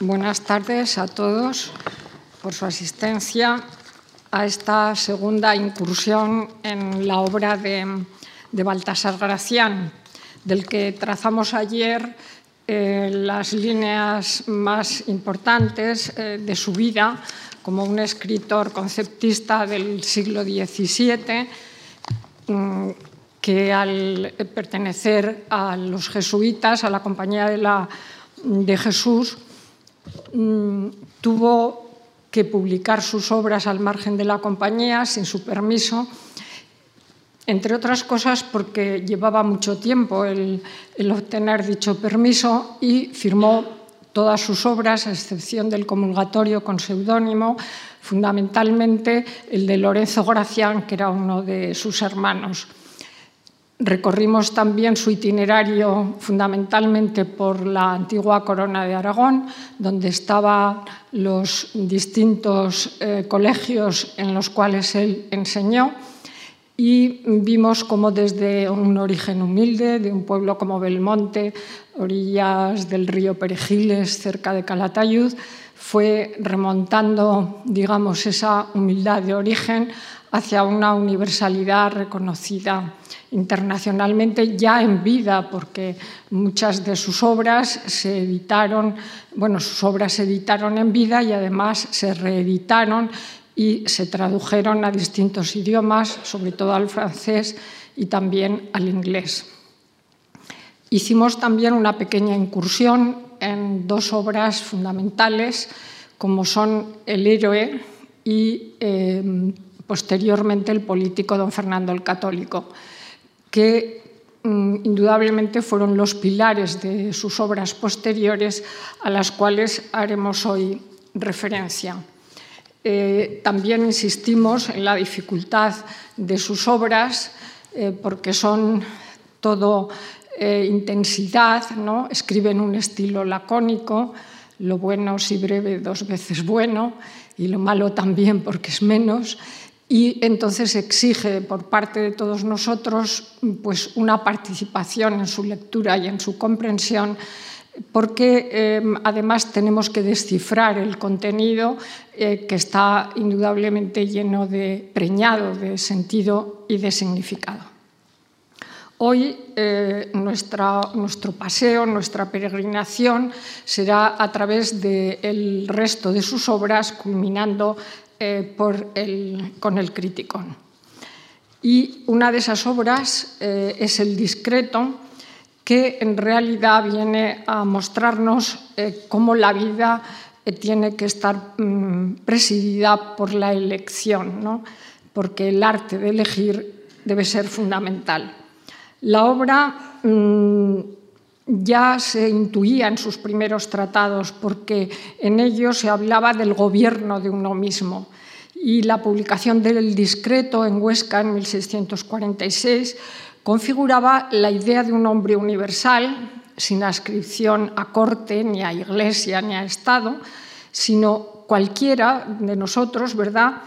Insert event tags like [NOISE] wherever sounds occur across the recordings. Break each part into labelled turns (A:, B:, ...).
A: Buenas tardes a todos por su asistencia a esta segunda incursión en la obra de, Baltasar Gracián, del que trazamos ayer eh, las líneas más importantes eh, de su vida como un escritor conceptista del siglo XVII mm, que al pertenecer a los jesuitas, a la Compañía de, Jesús, mm, tuvo que publicar sus obras al margen de la compañía sin su permiso, entre otras cosas porque llevaba mucho tiempo el, obtener dicho permiso y firmó todas sus obras, a excepción del comulgatorio con seudónimo, fundamentalmente el de Lorenzo Gracián, que era uno de sus hermanos. Recorrimos también su itinerario fundamentalmente por la antigua Corona de Aragón, donde estaban los distintos eh, colegios en los cuales él enseñó. Y vimos cómo desde un origen humilde, de un pueblo como Belmonte, orillas del río Perejiles, cerca de Calatayud, fue remontando, digamos, esa humildad de origen hacia una universalidad reconocida internacionalmente ya en vida, porque muchas de sus obras se editaron, bueno, sus obras se editaron en vida y además se reeditaron y se tradujeron a distintos idiomas, sobre todo al francés y también al inglés. Hicimos también una pequeña incursión en dos obras fundamentales, como son El héroe y eh, posteriormente El político don Fernando el Católico que mm, indudablemente fueron los pilares de sus obras posteriores a las cuales haremos hoy referencia. Eh, también insistimos en la dificultad de sus obras eh, porque son todo eh, intensidad, ¿no? escriben un estilo lacónico, lo bueno si breve dos veces bueno y lo malo también porque es menos y entonces exige por parte de todos nosotros pues, una participación en su lectura y en su comprensión porque eh, además tenemos que descifrar el contenido eh, que está indudablemente lleno de preñado de sentido y de significado. Hoy eh, nuestro paseo, nuestra peregrinación será a través del resto de sus obras, culminando eh, con el Criticón. Y una de esas obras eh, es El Discreto, que en realidad viene a mostrarnos eh, cómo la vida tiene que estar mm, presidida por la elección, porque el arte de elegir debe ser fundamental. La obra mm, ya se intuía en sus primeros tratados, porque en ellos se hablaba del gobierno de uno mismo. Y la publicación del Discreto en Huesca en 1646 configuraba la idea de un hombre universal, sin ascripción a corte, ni a iglesia, ni a Estado, sino cualquiera de nosotros, ¿verdad?,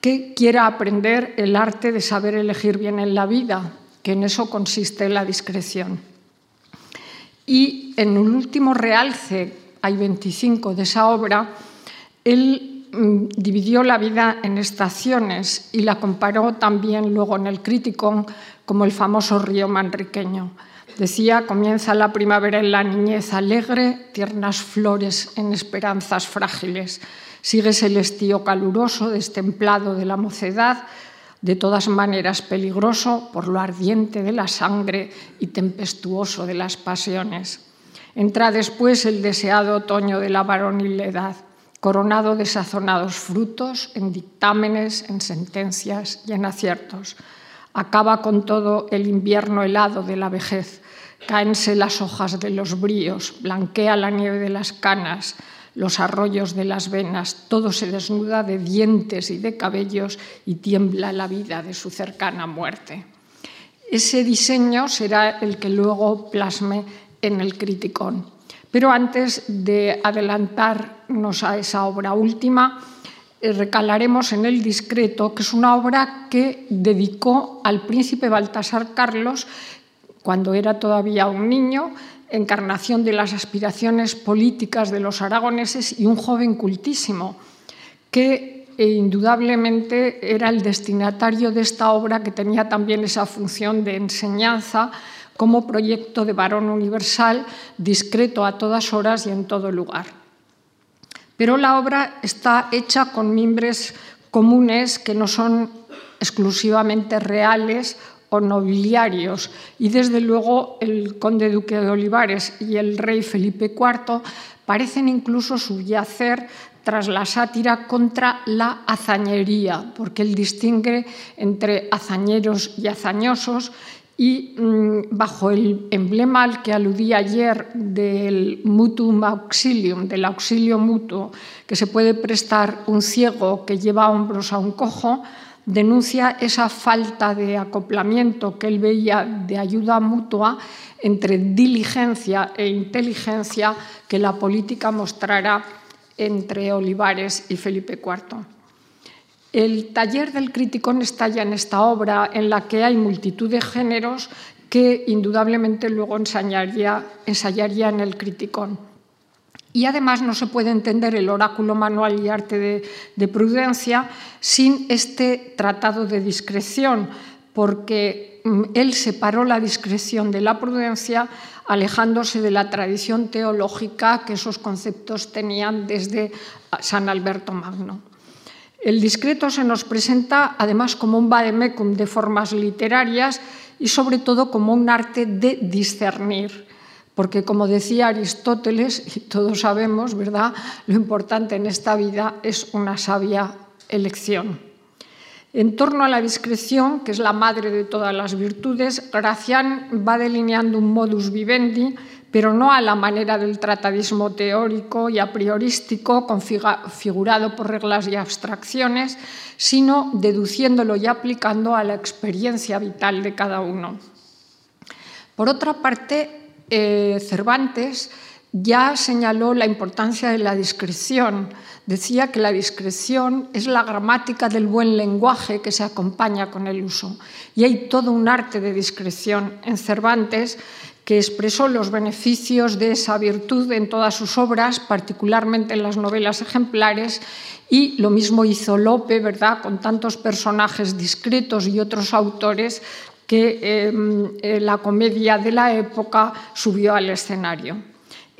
A: que quiera aprender el arte de saber elegir bien en la vida, que en eso consiste la discreción. Y en el último realce, hay 25 de esa obra, él mm, dividió la vida en estaciones y la comparó también luego en el crítico como el famoso río manriqueño. Decía, comienza la primavera en la niñez alegre, tiernas flores en esperanzas frágiles. Sigues el estío caluroso, destemplado de la mocedad, de todas maneras peligroso por lo ardiente de la sangre y tempestuoso de las pasiones. Entra después el deseado otoño de la varonil coronado de sazonados frutos en dictámenes, en sentencias y en aciertos. Acaba con todo el invierno helado de la vejez, cáense las hojas de los bríos, blanquea la nieve de las canas, los arroyos de las venas, todo se desnuda de dientes y de cabellos y tiembla la vida de su cercana muerte. Ese diseño será el que luego plasme en el criticón. Pero antes de adelantarnos a esa obra última, eh, recalaremos en El Discreto, que es una obra que dedicó al príncipe Baltasar Carlos cuando era todavía un niño, encarnación de las aspiraciones políticas de los aragoneses y un joven cultísimo, que eh, indudablemente era el destinatario de esta obra que tenía también esa función de enseñanza como proyecto de varón universal, discreto a todas horas y en todo lugar. Pero la obra está hecha con mimbres comunes que no son exclusivamente reales o nobiliarios. Y desde luego el conde duque de Olivares y el rey Felipe IV parecen incluso subyacer tras la sátira contra la hazañería, porque él distingue entre hazañeros y hazañosos y mm, bajo el emblema al que aludí ayer del mutuum auxilium, del auxilio mutuo, que se puede prestar un ciego que lleva hombros a un cojo, denuncia esa falta de acoplamiento que él veía de ayuda mutua entre diligencia e inteligencia que la política mostrará entre Olivares y Felipe IV. El taller del criticón estalla en esta obra en la que hay multitud de géneros que indudablemente luego ensayaría, ensayaría en el criticón. Y además no se puede entender el oráculo manual y arte de, prudencia sin este tratado de discreción, porque mm, él separó la discreción de la prudencia alejándose de la tradición teológica que esos conceptos tenían desde San Alberto Magno. El discreto se nos presenta además como un vademecum de formas literarias y sobre todo como un arte de discernir porque como decía Aristóteles, y todos sabemos, ¿verdad?, lo importante en esta vida es una sabia elección. En torno a la discreción, que es la madre de todas las virtudes, Gracián va delineando un modus vivendi, pero no a la manera del tratadismo teórico y a priorístico configurado por reglas y abstracciones, sino deduciéndolo y aplicando a la experiencia vital de cada uno. Por otra parte, eh, Cervantes ya señaló la importancia de la discreción. Decía que la discreción es la gramática del buen lenguaje que se acompaña con el uso. Y hay todo un arte de discreción en Cervantes que expresó los beneficios de esa virtud en todas sus obras, particularmente en las novelas ejemplares, y lo mismo hizo Lope, ¿verdad?, con tantos personajes discretos y otros autores que em, eh, la comedia de la época subió al escenario.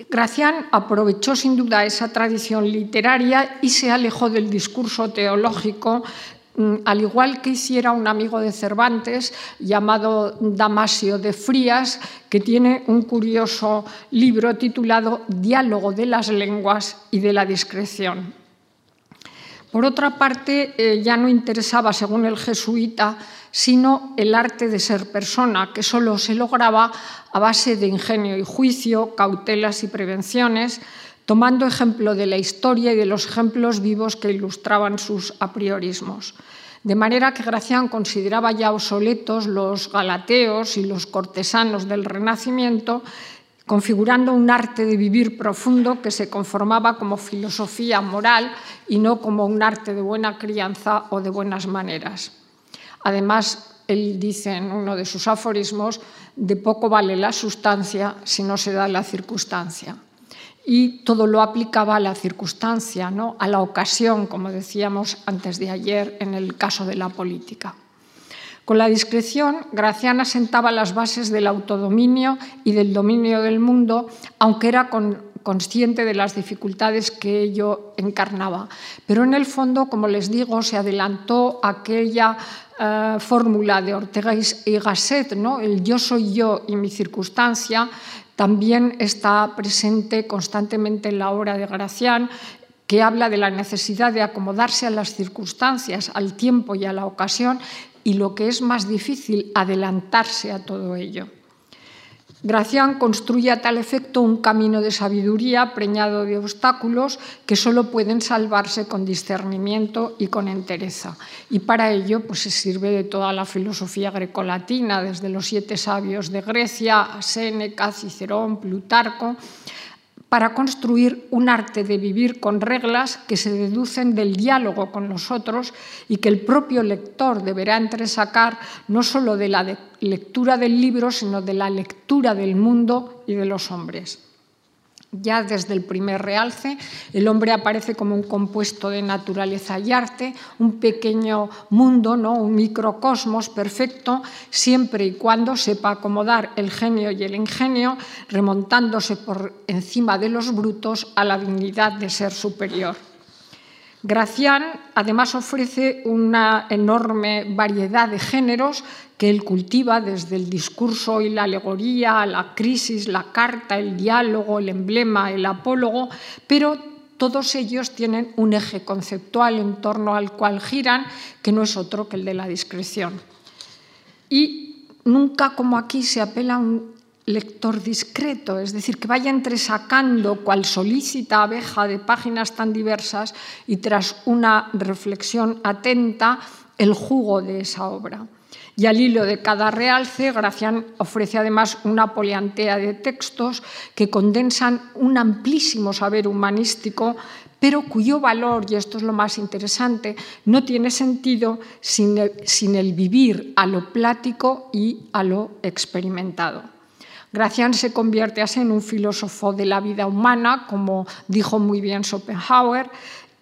A: Gracián aprovechó sin duda esa tradición literaria y se alejó del discurso teológico, mm, al igual que hiciera un amigo de Cervantes llamado Damasio de Frías, que tiene un curioso libro titulado Diálogo de las lenguas y de la discreción. Por otra parte, eh, ya no interesaba, según el jesuita, sino el arte de ser persona, que solo se lograba a base de ingenio y juicio, cautelas y prevenciones, tomando ejemplo de la historia y de los ejemplos vivos que ilustraban sus apriorismos. De manera que Gracián consideraba ya obsoletos los galateos y los cortesanos del Renacimiento, configurando un arte de vivir profundo que se conformaba como filosofía moral y no como un arte de buena crianza o de buenas maneras. Además, él dice en uno de sus aforismos, de poco vale la sustancia si no se da la circunstancia. Y todo lo aplicaba a la circunstancia, ¿no? a la ocasión, como decíamos antes de ayer en el caso de la política. Con la discreción, Graciana sentaba las bases del autodominio y del dominio del mundo, aunque era consciente de las dificultades que ello encarnaba. Pero en el fondo, como les digo, se adelantó aquella eh, fórmula de Ortega y Gasset, ¿no? el yo soy yo y mi circunstancia, también está presente constantemente en la obra de Gracián, que habla de la necesidad de acomodarse a las circunstancias, al tiempo y a la ocasión, y lo que es más difícil, adelantarse a todo ello. Gracián construye a tal efecto un camino de sabiduría preñado de obstáculos que solo pueden salvarse con discernimiento y con entereza. Y para ello pues, se sirve de toda la filosofía grecolatina, desde los siete sabios de Grecia a Séneca, Cicerón, Plutarco, para construir un arte de vivir con reglas que se deducen del diálogo con los otros y que el propio lector deberá entresacar no solo de la lectura del libro, sino de la lectura del mundo y de los hombres. Ya desde el primer realce, el hombre aparece como un compuesto de naturaleza y arte, un pequeño mundo, ¿no? un microcosmos perfecto, siempre y cuando sepa acomodar el genio y el ingenio, remontándose por encima de los brutos a la dignidad de ser superior. Gracián además ofrece una enorme variedad de géneros que él cultiva desde el discurso y la alegoría, la crisis, la carta, el diálogo, el emblema, el apólogo, pero todos ellos tienen un eje conceptual en torno al cual giran, que no es otro que el de la discreción. Y nunca como aquí se apela a un lector discreto, es decir, que vaya entresacando cual solícita abeja de páginas tan diversas y tras una reflexión atenta el jugo de esa obra. Y al hilo de cada realce, Gracián ofrece además una poliantea de textos que condensan un amplísimo saber humanístico, pero cuyo valor, y esto es lo más interesante, no tiene sentido sin el, vivir a lo plático y a lo experimentado. Gracián se convierte así en un filósofo de la vida humana, como dijo muy bien Schopenhauer,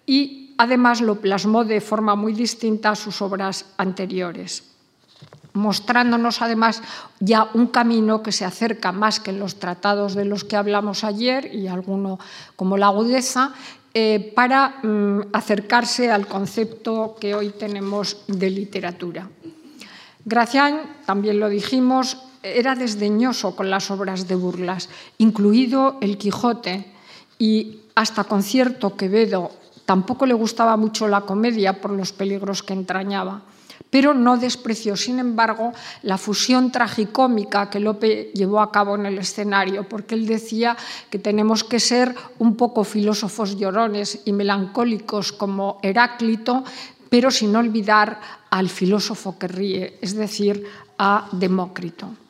A: y además lo plasmó de forma muy distinta a sus obras anteriores mostrándonos además ya un camino que se acerca más que en los tratados de los que hablamos ayer y alguno como la agudeza, eh, para mm, acercarse al concepto que hoy tenemos de literatura. Gracián, también lo dijimos, era desdeñoso con las obras de burlas, incluido El Quijote, y hasta con cierto Quevedo tampoco le gustaba mucho la comedia por los peligros que entrañaba pero no despreció, sin embargo, la fusión tragicómica que Lope llevó a cabo en el escenario, porque él decía que tenemos que ser un poco filósofos llorones y melancólicos como Heráclito, pero sin olvidar al filósofo que ríe, es decir, a Demócrito.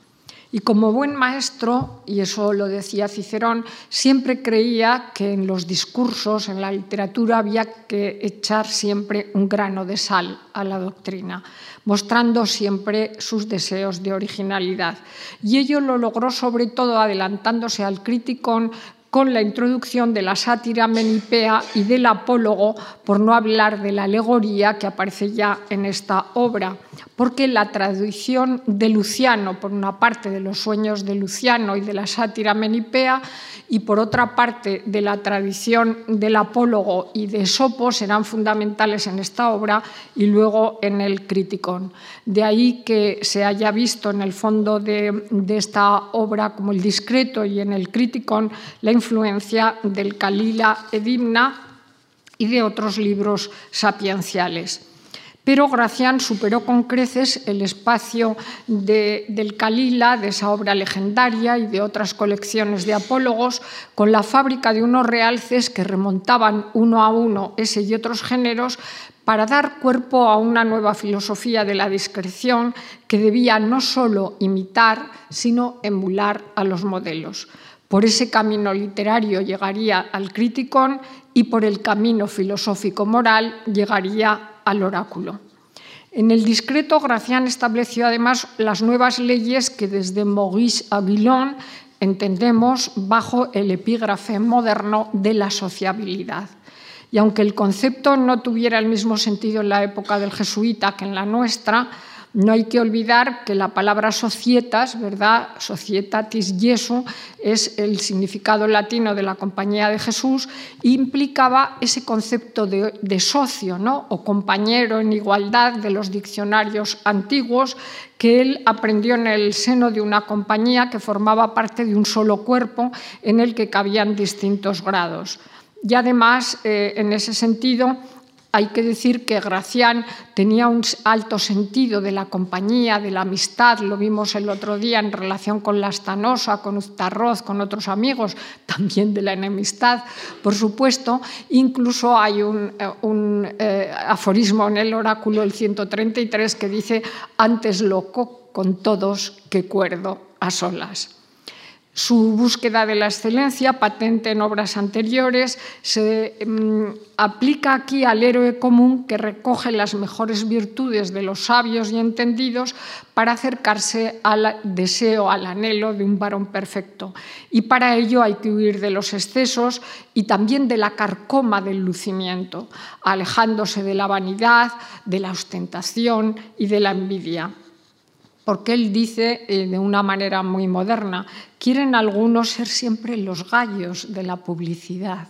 A: Y como buen maestro, y eso lo decía Cicerón, siempre creía que en los discursos, en la literatura, había que echar siempre un grano de sal a la doctrina, mostrando siempre sus deseos de originalidad. Y ello lo logró sobre todo adelantándose al crítico con la introducción de la sátira menipea y del apólogo, por no hablar de la alegoría que aparece ya en esta obra, porque la tradición de Luciano, por una parte de los sueños de Luciano y de la sátira menipea, y por otra parte de la tradición del apólogo y de Sopo serán fundamentales en esta obra y luego en el Criticón. De ahí que se haya visto en el fondo de, de esta obra como el discreto y en el Criticón la influencia del Calila Edimna y de otros libros sapienciales pero Gracián superó con creces el espacio del Calila, de esa obra legendaria y de otras colecciones de apólogos, con la fábrica de unos realces que remontaban uno a uno ese y otros géneros para dar cuerpo a una nueva filosofía de la discreción que debía no solo imitar, sino emular a los modelos. Por ese camino literario llegaría al criticón y por el camino filosófico-moral llegaría al oráculo. En el discreto, Gracián estableció además las nuevas leyes que desde Maurice Aguilon entendemos bajo el epígrafe moderno de la sociabilidad. Y aunque el concepto no tuviera el mismo sentido en la época del jesuita que en la nuestra, no hay que olvidar que la palabra societas, ¿verdad? Societatis Jesu es el significado latino de la compañía de Jesús implicaba ese concepto de, de socio, ¿no? O compañero en igualdad de los diccionarios antiguos que él aprendió en el seno de una compañía que formaba parte de un solo cuerpo en el que cabían distintos grados. Y además, eh, en ese sentido, hay que decir que Gracián tenía un alto sentido de la compañía, de la amistad, lo vimos el otro día en relación con la Stanosa, con Uztarroz, con otros amigos, [LAUGHS] también de la enemistad, por supuesto. Incluso hay un, eh, un eh, aforismo en el oráculo, el 133, que dice, antes loco con todos que cuerdo a solas. Su búsqueda de la excelencia, patente en obras anteriores, se mm, aplica aquí al héroe común que recoge las mejores virtudes de los sabios y entendidos para acercarse al deseo, al anhelo de un varón perfecto. Y para ello hay que huir de los excesos y también de la carcoma del lucimiento, alejándose de la vanidad, de la ostentación y de la envidia porque él dice eh, de una manera muy moderna, quieren algunos ser siempre los gallos de la publicidad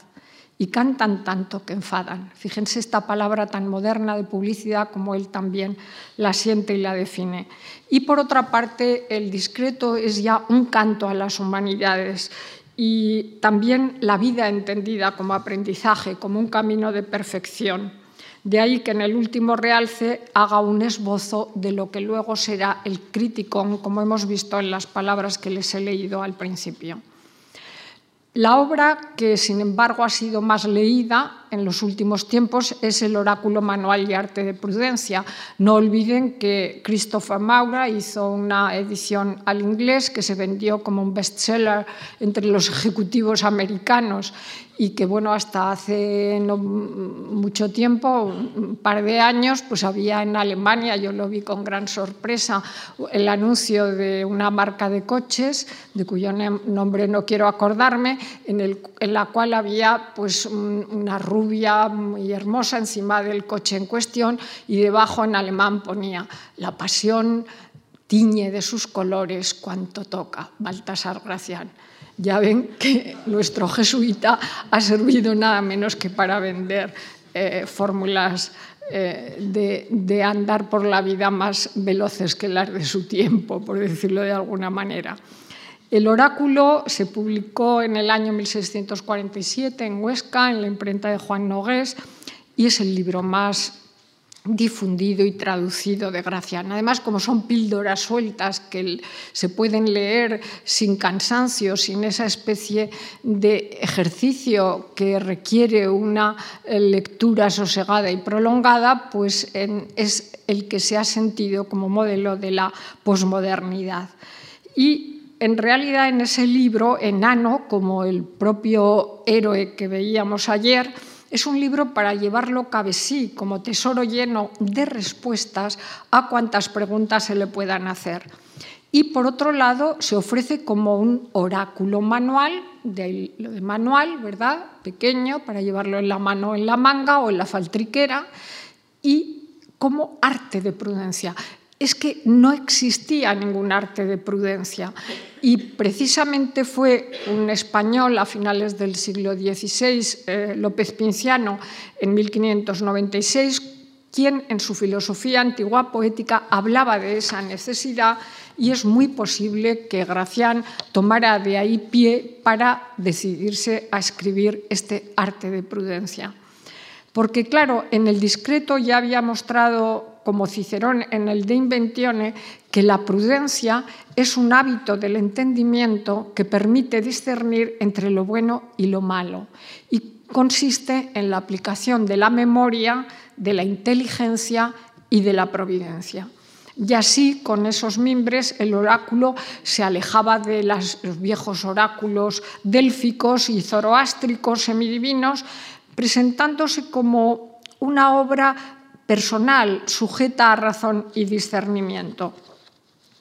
A: y cantan tanto que enfadan. Fíjense esta palabra tan moderna de publicidad como él también la siente y la define. Y por otra parte, el discreto es ya un canto a las humanidades y también la vida entendida como aprendizaje, como un camino de perfección. De ahí que en el último realce haga un esbozo de lo que luego será el crítico, como hemos visto en las palabras que les he leído al principio. La obra que, sin embargo, ha sido más leída en los últimos tiempos es el Oráculo Manual y Arte de Prudencia. No olviden que Christopher Maura hizo una edición al inglés que se vendió como un bestseller entre los ejecutivos americanos y que bueno, hasta hace no mucho tiempo, un par de años, pues había en Alemania, yo lo vi con gran sorpresa, el anuncio de una marca de coches, de cuyo nombre no quiero acordarme, en, el, en la cual había pues una rubia muy hermosa encima del coche en cuestión y debajo en alemán ponía la pasión tiñe de sus colores cuanto toca, Baltasar Gracián ya ven que nuestro jesuita ha servido nada menos que para vender eh, fórmulas eh, de, de, andar por la vida más veloces que las de su tiempo, por decirlo de alguna manera. El oráculo se publicó en el año 1647 en Huesca, en la imprenta de Juan Nogués, y es el libro más difundido y traducido de Gracián. Además, como son píldoras sueltas que se pueden leer sin cansancio, sin esa especie de ejercicio que requiere una eh, lectura sosegada y prolongada, pues es el que se ha sentido como modelo de la posmodernidad. Y en realidad en ese libro, enano, como el propio héroe que veíamos ayer, es un libro para llevarlo cabe sí, como tesoro lleno de respuestas a cuantas preguntas se le puedan hacer. Y por otro lado, se ofrece como un oráculo manual, de, de manual, ¿verdad? Pequeño, para llevarlo en la mano, en la manga o en la faltriquera, y como arte de prudencia es que no existía ningún arte de prudencia y precisamente fue un español a finales del siglo XVI, eh, López Pinciano, en 1596, quien en su filosofía antigua poética hablaba de esa necesidad y es muy posible que Gracián tomara de ahí pie para decidirse a escribir este arte de prudencia. Porque claro, en el discreto ya había mostrado como Cicerón en el De Inventione, que la prudencia es un hábito del entendimiento que permite discernir entre lo bueno y lo malo y consiste en la aplicación de la memoria, de la inteligencia y de la providencia. Y así, con esos mimbres, el oráculo se alejaba de los viejos oráculos délficos y zoroástricos semidivinos, presentándose como una obra personal sujeta a razón y discernimiento.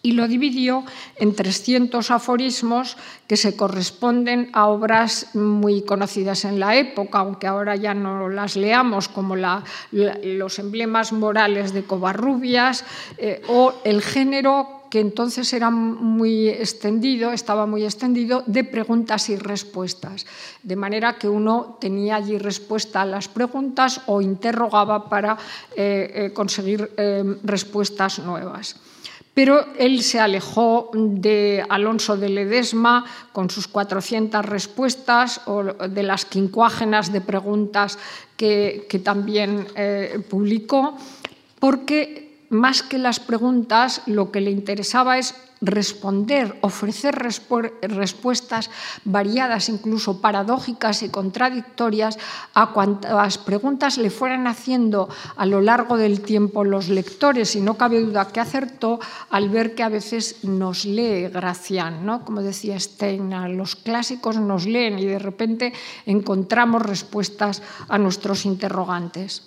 A: Y lo dividió en 300 aforismos que se corresponden a obras muy conocidas en la época, aunque ahora ya no las leamos, como los emblemas morales de Covarrubias eh, o el género que entonces era muy extendido, estaba muy extendido, de preguntas y respuestas. De manera que uno tenía allí respuesta a las preguntas o interrogaba para eh, eh, conseguir eh, respuestas nuevas. Pero él se alejó de Alonso de Ledesma con sus 400 respuestas o de las quincuágenas de preguntas que, que también publicó, porque más que las preguntas, lo que le interesaba es responder, ofrecer respuestas variadas, incluso paradójicas y contradictorias, a cuantas preguntas le fueran haciendo a lo largo del tiempo los lectores, y no cabe duda que acertó al ver que a veces nos lee Gracián, ¿no? como decía Stein, los clásicos nos leen y de repente encontramos respuestas a nuestros interrogantes.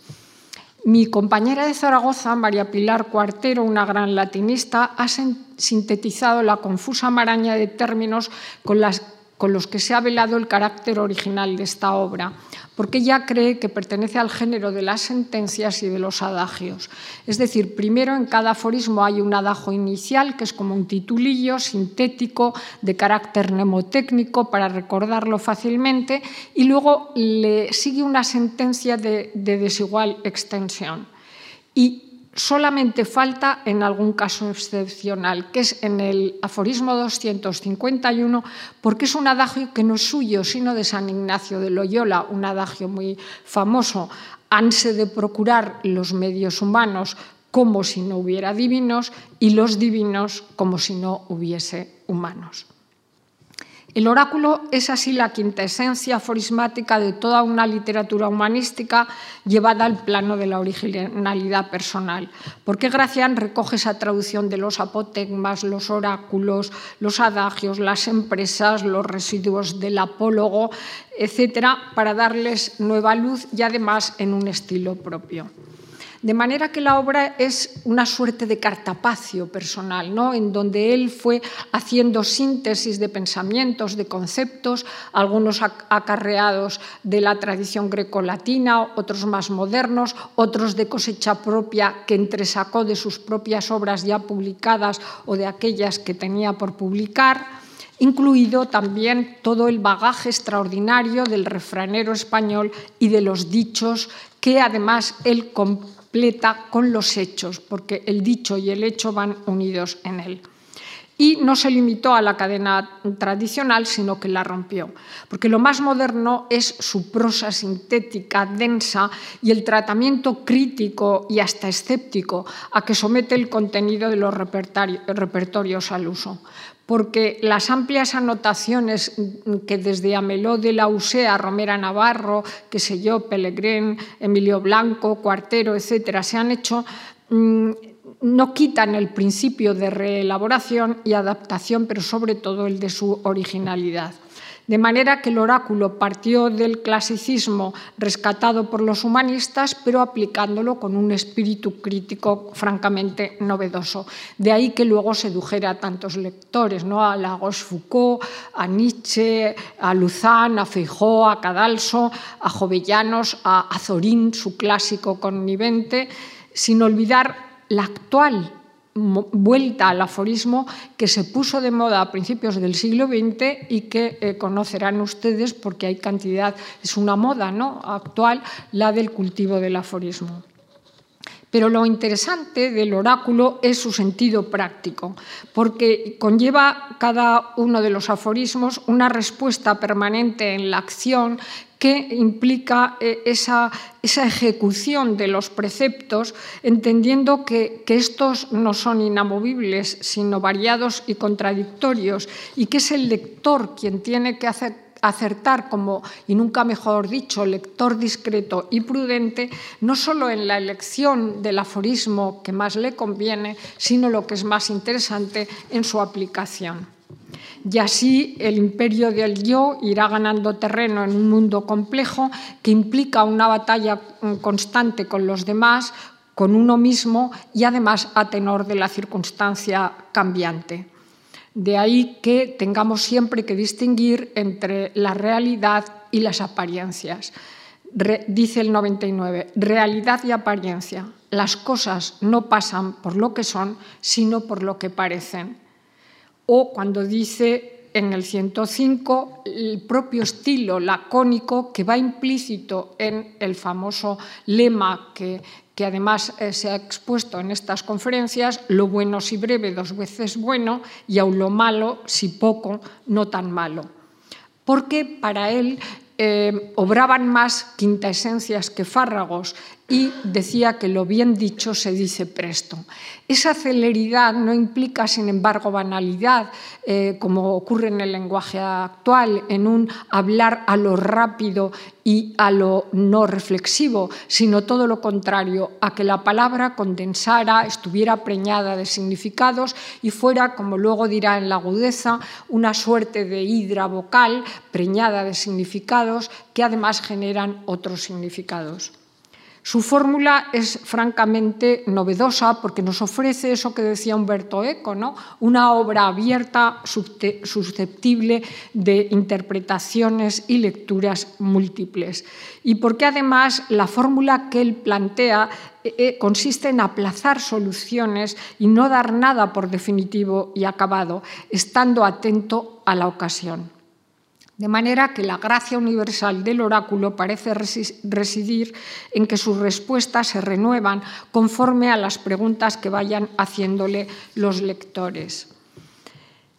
A: Mi compañera de Zaragoza, María Pilar Cuartero, una gran latinista, ha sintetizado la confusa maraña de términos con las con los que se ha velado el carácter original de esta obra, porque ella cree que pertenece al género de las sentencias y de los adagios. Es decir, primero en cada aforismo hay un adagio inicial, que es como un titulillo sintético de carácter mnemotécnico para recordarlo fácilmente, y luego le sigue una sentencia de, de desigual extensión. Solamente falta en algún caso excepcional, que es en el aforismo 251, porque es un adagio que no es suyo, sino de San Ignacio de Loyola, un adagio muy famoso. Hanse de procurar los medios humanos como si no hubiera divinos y los divinos como si no hubiese humanos. El oráculo es así la quintesencia aforismática de toda una literatura humanística llevada al plano de la originalidad personal, porque Gracián recoge esa traducción de los apotegmas, los oráculos, los adagios, las empresas, los residuos del apólogo, etcétera, para darles nueva luz y además en un estilo propio. De manera que la obra es una suerte de cartapacio personal, ¿no? en donde él fue haciendo síntesis de pensamientos, de conceptos, algunos acarreados de la tradición grecolatina, otros más modernos, otros de cosecha propia que entresacó de sus propias obras ya publicadas o de aquellas que tenía por publicar incluido también todo el bagaje extraordinario del refranero español y de los dichos que además él completa con los hechos, porque el dicho y el hecho van unidos en él. Y no se limitó a la cadena tradicional, sino que la rompió, porque lo más moderno es su prosa sintética, densa, y el tratamiento crítico y hasta escéptico a que somete el contenido de los repertorios al uso porque las amplias anotaciones que desde Ameló de la Usea, Romera Navarro, que sé yo, Pelegrín, Emilio Blanco, Cuartero, etcétera, se han hecho, mm, no quitan el principio de reelaboración y adaptación, pero sobre todo el de su originalidad. De manera que el oráculo partió del clasicismo rescatado por los humanistas, pero aplicándolo con un espíritu crítico francamente novedoso. De ahí que luego sedujera a tantos lectores, ¿no? a Lagos Foucault, a Nietzsche, a Luzán, a Feijó, a Cadalso, a Jovellanos, a Azorín, su clásico connivente, sin olvidar la actual vuelta al aforismo que se puso de moda a principios del siglo XX y que eh, conocerán ustedes porque hay cantidad, es una moda ¿no? actual, la del cultivo del aforismo. Pero lo interesante del oráculo es su sentido práctico, porque conlleva cada uno de los aforismos una respuesta permanente en la acción que implica eh, esa, ejecución de los preceptos, entendiendo que, que, estos no son inamovibles, sino variados y contradictorios, y que es el lector quien tiene que hacer acertar como, y nunca mejor dicho, lector discreto y prudente, no solo en la elección del aforismo que más le conviene, sino lo que es más interesante en su aplicación. Y así el imperio del yo irá ganando terreno en un mundo complejo que implica una batalla constante con los demás, con uno mismo y además a tenor de la circunstancia cambiante. De ahí que tengamos siempre que distinguir entre la realidad y las apariencias. dice el 99, realidad y apariencia. Las cosas no pasan por lo que son, sino por lo que parecen o cuando dice en el 105 el propio estilo lacónico que va implícito en el famoso lema que, que además eh, se ha expuesto en estas conferencias, lo bueno si breve dos veces bueno y aun lo malo si poco no tan malo. Porque para él eh, obraban más quintaesencias que fárragos y decía que lo bien dicho se dice presto. Esa celeridad no implica, sin embargo, banalidad, eh, como ocurre en el lenguaje actual, en un hablar a lo rápido y a lo no reflexivo, sino todo lo contrario, a que la palabra condensara, estuviera preñada de significados y fuera, como luego dirá en la agudeza, una suerte de hidra vocal preñada de significados que además generan otros significados. Su fórmula es francamente novedosa porque nos ofrece eso que decía Humberto Eco, ¿no? una obra abierta, susceptible de interpretaciones y lecturas múltiples. Y porque además la fórmula que él plantea eh, eh, consiste en aplazar soluciones y no dar nada por definitivo y acabado, estando atento a la ocasión. De manera que la gracia universal del oráculo parece residir en que sus respuestas se renuevan conforme a las preguntas que vayan haciéndole los lectores.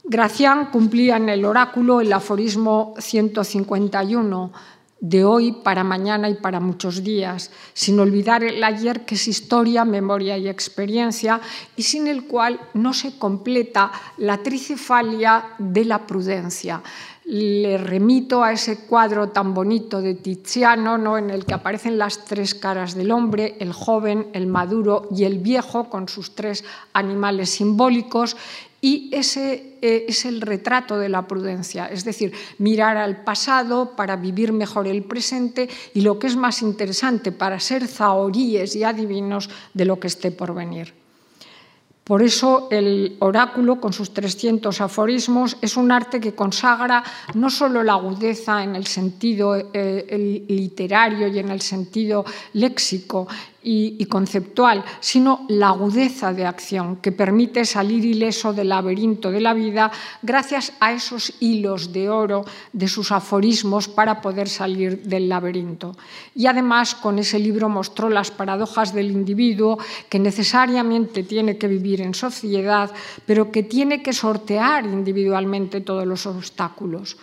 A: Gracián cumplía en el oráculo el aforismo 151 de hoy para mañana y para muchos días, sin olvidar el ayer que es historia, memoria y experiencia, y sin el cual no se completa la tricefalia de la prudencia le remito a ese cuadro tan bonito de Tiziano, ¿no? en el que aparecen las tres caras del hombre, el joven, el maduro y el viejo, con sus tres animales simbólicos, y ese eh, es el retrato de la prudencia, es decir, mirar al pasado para vivir mejor el presente y lo que es más interesante, para ser zahoríes y adivinos de lo que esté por venir. Por eso el oráculo, con sus 300 aforismos, es un arte que consagra no solo la agudeza en el sentido eh, literario y en el sentido léxico, y, conceptual, sino la agudeza de acción que permite salir ileso del laberinto de la vida gracias a esos hilos de oro de sus aforismos para poder salir del laberinto. Y además con ese libro mostró las paradojas del individuo que necesariamente tiene que vivir en sociedad, pero que tiene que sortear individualmente todos los obstáculos.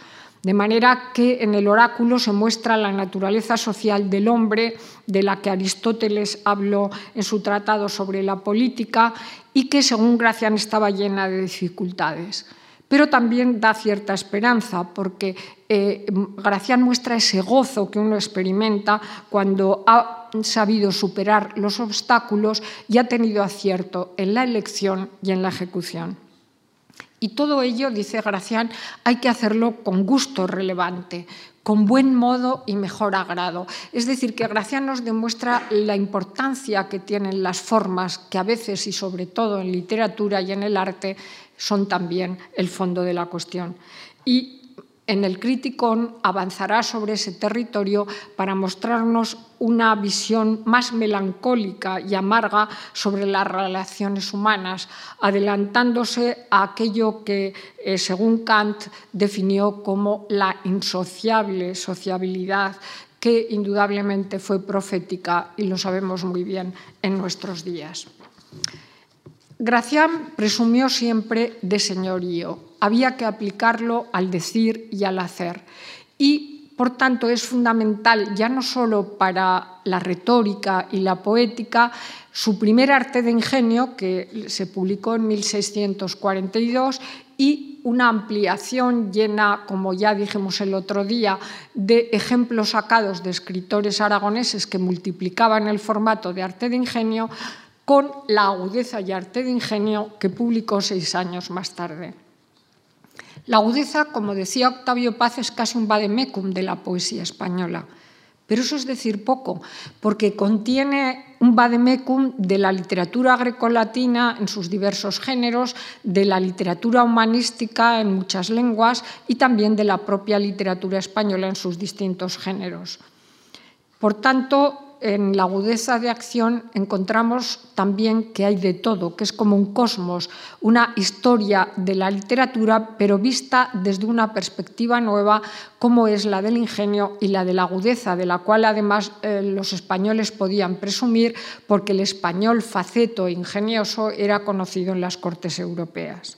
A: De manera que en el oráculo se muestra la naturaleza social del hombre, de la que Aristóteles habló en su tratado sobre la política y que, según Gracián, estaba llena de dificultades. Pero también da cierta esperanza, porque eh, Gracián muestra ese gozo que uno experimenta cuando ha sabido superar los obstáculos y ha tenido acierto en la elección y en la ejecución. Y todo ello, dice Gracián, hay que hacerlo con gusto relevante, con buen modo y mejor agrado. Es decir, que Gracián nos demuestra la importancia que tienen las formas, que a veces y sobre todo en literatura y en el arte son también el fondo de la cuestión. En el Criticón avanzará sobre ese territorio para mostrarnos una visión más melancólica y amarga sobre las relaciones humanas, adelantándose a aquello que, eh, según Kant, definió como la insociable sociabilidad, que indudablemente fue profética y lo sabemos muy bien en nuestros días. Gracián presumió siempre de señorío. Había que aplicarlo al decir y al hacer. Y, por tanto, es fundamental, ya no solo para la retórica y la poética, su primer arte de ingenio, que se publicó en 1642, y una ampliación llena, como ya dijimos el otro día, de ejemplos sacados de escritores aragoneses que multiplicaban el formato de arte de ingenio, con la agudeza y arte de ingenio que publicó seis años más tarde. La agudeza, como decía Octavio Paz, es casi un vademecum de la poesía española. Pero eso es decir poco, porque contiene un vademecum de la literatura grecolatina en sus diversos géneros, de la literatura humanística en muchas lenguas y también de la propia literatura española en sus distintos géneros. Por tanto, en la agudeza de acción encontramos también que hay de todo, que es como un cosmos, una historia de la literatura, pero vista desde una perspectiva nueva, como es la del ingenio y la de la agudeza, de la cual además eh, los españoles podían presumir, porque el español faceto e ingenioso era conocido en las cortes europeas.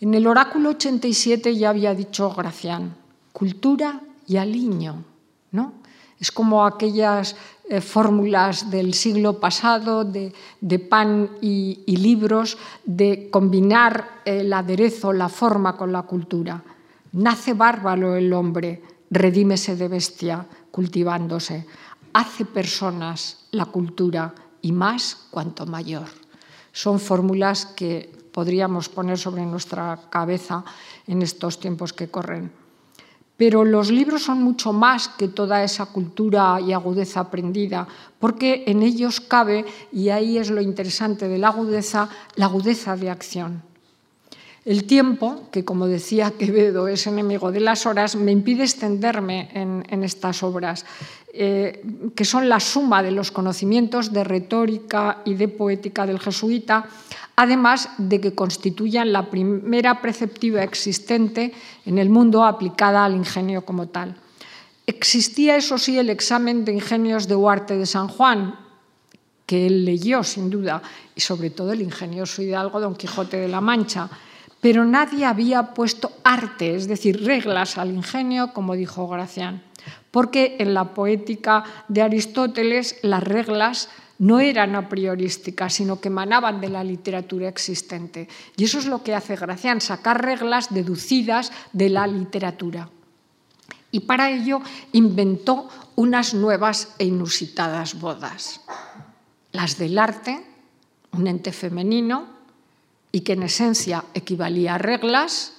A: En el oráculo 87 ya había dicho Gracián, cultura y aliño, ¿no? Es como aquellas eh, fórmulas del siglo pasado de, pan y, libros, de combinar el aderezo, la forma con la cultura. Nace bárbaro el hombre, redímese de bestia, cultivándose. Hace personas la cultura y más cuanto mayor. Son fórmulas que podríamos poner sobre nuestra cabeza en estos tiempos que corren. Pero los libros son mucho más que toda esa cultura y agudeza aprendida, porque en ellos cabe, y ahí es lo interesante de la agudeza, la agudeza de acción. El tiempo, que como decía Quevedo es enemigo de las horas, me impide extenderme en, estas obras, eh, que son la suma de los conocimientos de retórica y de poética del jesuita, además de que constituyan la primera preceptiva existente en el mundo aplicada al ingenio como tal. Existía, eso sí, el examen de ingenios de Huarte de San Juan, que él leyó, sin duda, y sobre todo el ingenioso hidalgo Don Quijote de la Mancha, pero nadie había puesto arte, es decir, reglas al ingenio, como dijo Gracián, porque en la poética de Aristóteles las reglas no eran a priorísticas, sino que emanaban de la literatura existente. Y eso es lo que hace Gracián, sacar reglas deducidas de la literatura. Y para ello inventó unas nuevas e inusitadas bodas. Las del arte, un ente femenino, y que en esencia equivalía a reglas,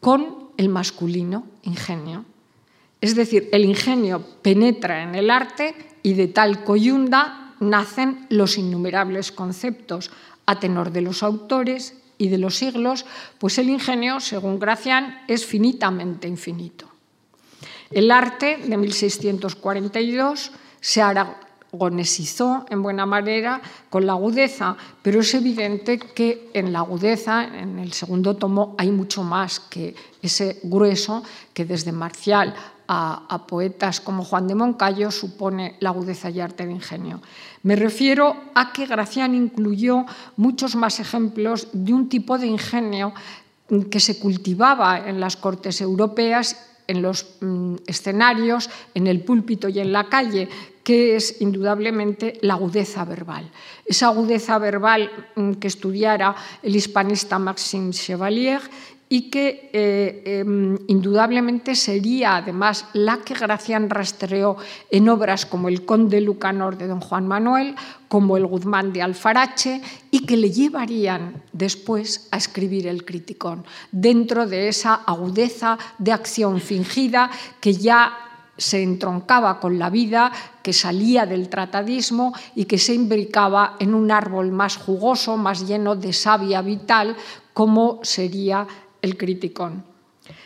A: con el masculino ingenio. Es decir, el ingenio penetra en el arte y de tal coyunda nacen los innumerables conceptos a tenor de los autores y de los siglos, pues el ingenio, según Gracián, es finitamente infinito. El arte de 1642 se aragonesizó en buena manera con la agudeza, pero es evidente que en la agudeza, en el segundo tomo, hay mucho más que ese grueso que desde Marcial a, poetas como Juan de Moncayo supone la agudeza y arte de ingenio. Me refiero a que Gracián incluyó muchos más ejemplos de un tipo de ingenio que se cultivaba en las cortes europeas en los mm, escenarios, en el púlpito y en la calle, que es indudablemente la agudeza verbal. Esa agudeza verbal mm, que estudiara el hispanista Maxime Chevalier y que eh, em, indudablemente sería además la que Gracián rastreó en obras como El Conde Lucanor de don Juan Manuel, como El Guzmán de Alfarache, y que le llevarían después a escribir El Criticón, dentro de esa agudeza de acción fingida que ya se entroncaba con la vida, que salía del tratadismo y que se imbricaba en un árbol más jugoso, más lleno de savia vital, como sería el criticón.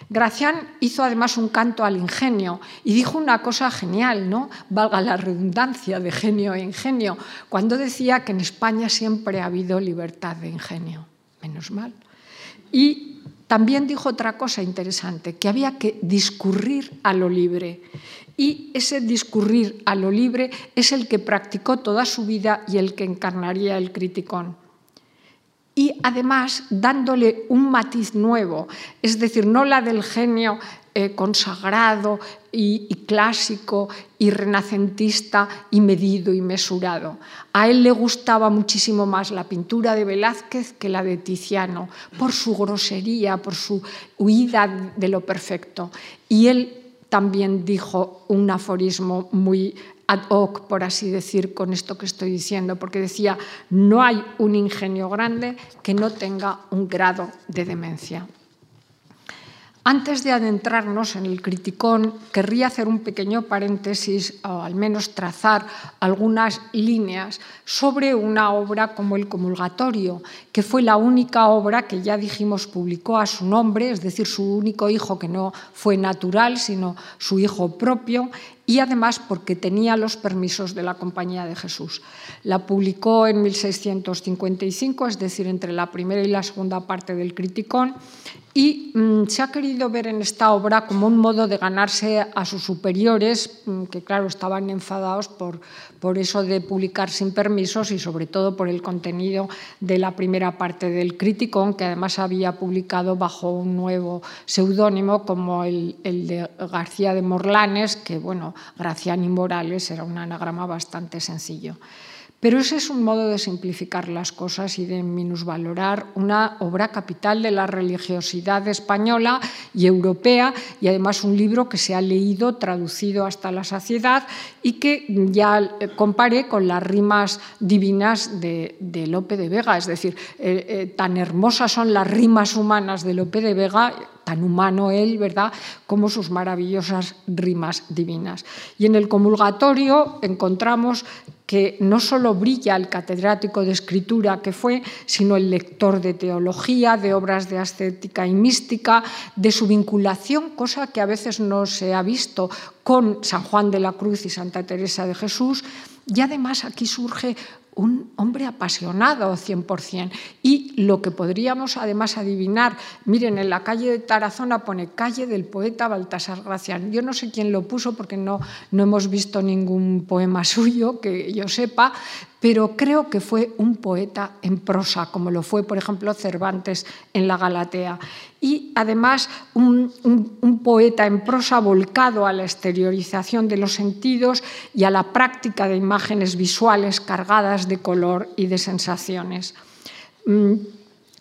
A: Gracián hizo además un canto al ingenio y dijo una cosa genial, ¿no? Valga la redundancia de genio e ingenio, cuando decía que en España siempre ha habido libertad de ingenio. Menos mal. Y también dijo otra cosa interesante, que había que discurrir a lo libre. Y ese discurrir a lo libre es el que practicó toda su vida y el que encarnaría el criticón y además dándole un matiz nuevo, es decir, no la del genio eh, consagrado y, clásico y renacentista y medido y mesurado. A él le gustaba muchísimo más la pintura de Velázquez que la de Tiziano, por su grosería, por su huida de lo perfecto. Y él también dijo un aforismo muy ad hoc, por así decir, con esto que estoy diciendo, porque decía, no hay un ingenio grande que no tenga un grado de demencia. Antes de adentrarnos en el criticón, querría hacer un pequeño paréntesis, o al menos trazar algunas líneas sobre una obra como El Comulgatorio, que fue la única obra que ya dijimos publicó a su nombre, es decir, su único hijo que no fue natural, sino su hijo propio, y además porque tenía los permisos de la Compañía de Jesús. La publicó en 1655, es decir, entre la primera y la segunda parte del Criticón, y mm, se ha querido ver en esta obra como un modo de ganarse a sus superiores, mm, que claro, estaban enfadados por, por eso de publicar sin permisos y sobre todo por el contenido de la primera parte del Criticón, que además había publicado bajo un nuevo seudónimo como el, de García de Morlanes, que bueno, Graciani Morales era un anagrama bastante sencillo. Pero ese es un modo de simplificar las cosas y de minusvalorar una obra capital de la religiosidad española y europea y además un libro que se ha leído, traducido hasta la saciedad y que ya comparé con las rimas divinas de, de Lope de Vega. Es decir, eh, eh, tan hermosas son las rimas humanas de Lope de Vega tan humano él, ¿verdad?, como sus maravillosas rimas divinas. Y en el comulgatorio encontramos que no solo brilla el catedrático de escritura que fue, sino el lector de teología, de obras de ascética y mística, de su vinculación, cosa que a veces no se ha visto, con San Juan de la Cruz y Santa Teresa de Jesús. Y además aquí surge un hombre apasionado 100%. Y lo que podríamos además adivinar, miren, en la calle de Tarazona pone calle del poeta Baltasar Gracián. Yo no sé quién lo puso porque no, no hemos visto ningún poema [LAUGHS] suyo que yo sepa, pero creo que fue un poeta en prosa, como lo fue, por ejemplo, Cervantes en la Galatea. Y además un, poeta en prosa volcado a la exteriorización de los sentidos y a la práctica de imágenes visuales cargadas de color y de sensaciones.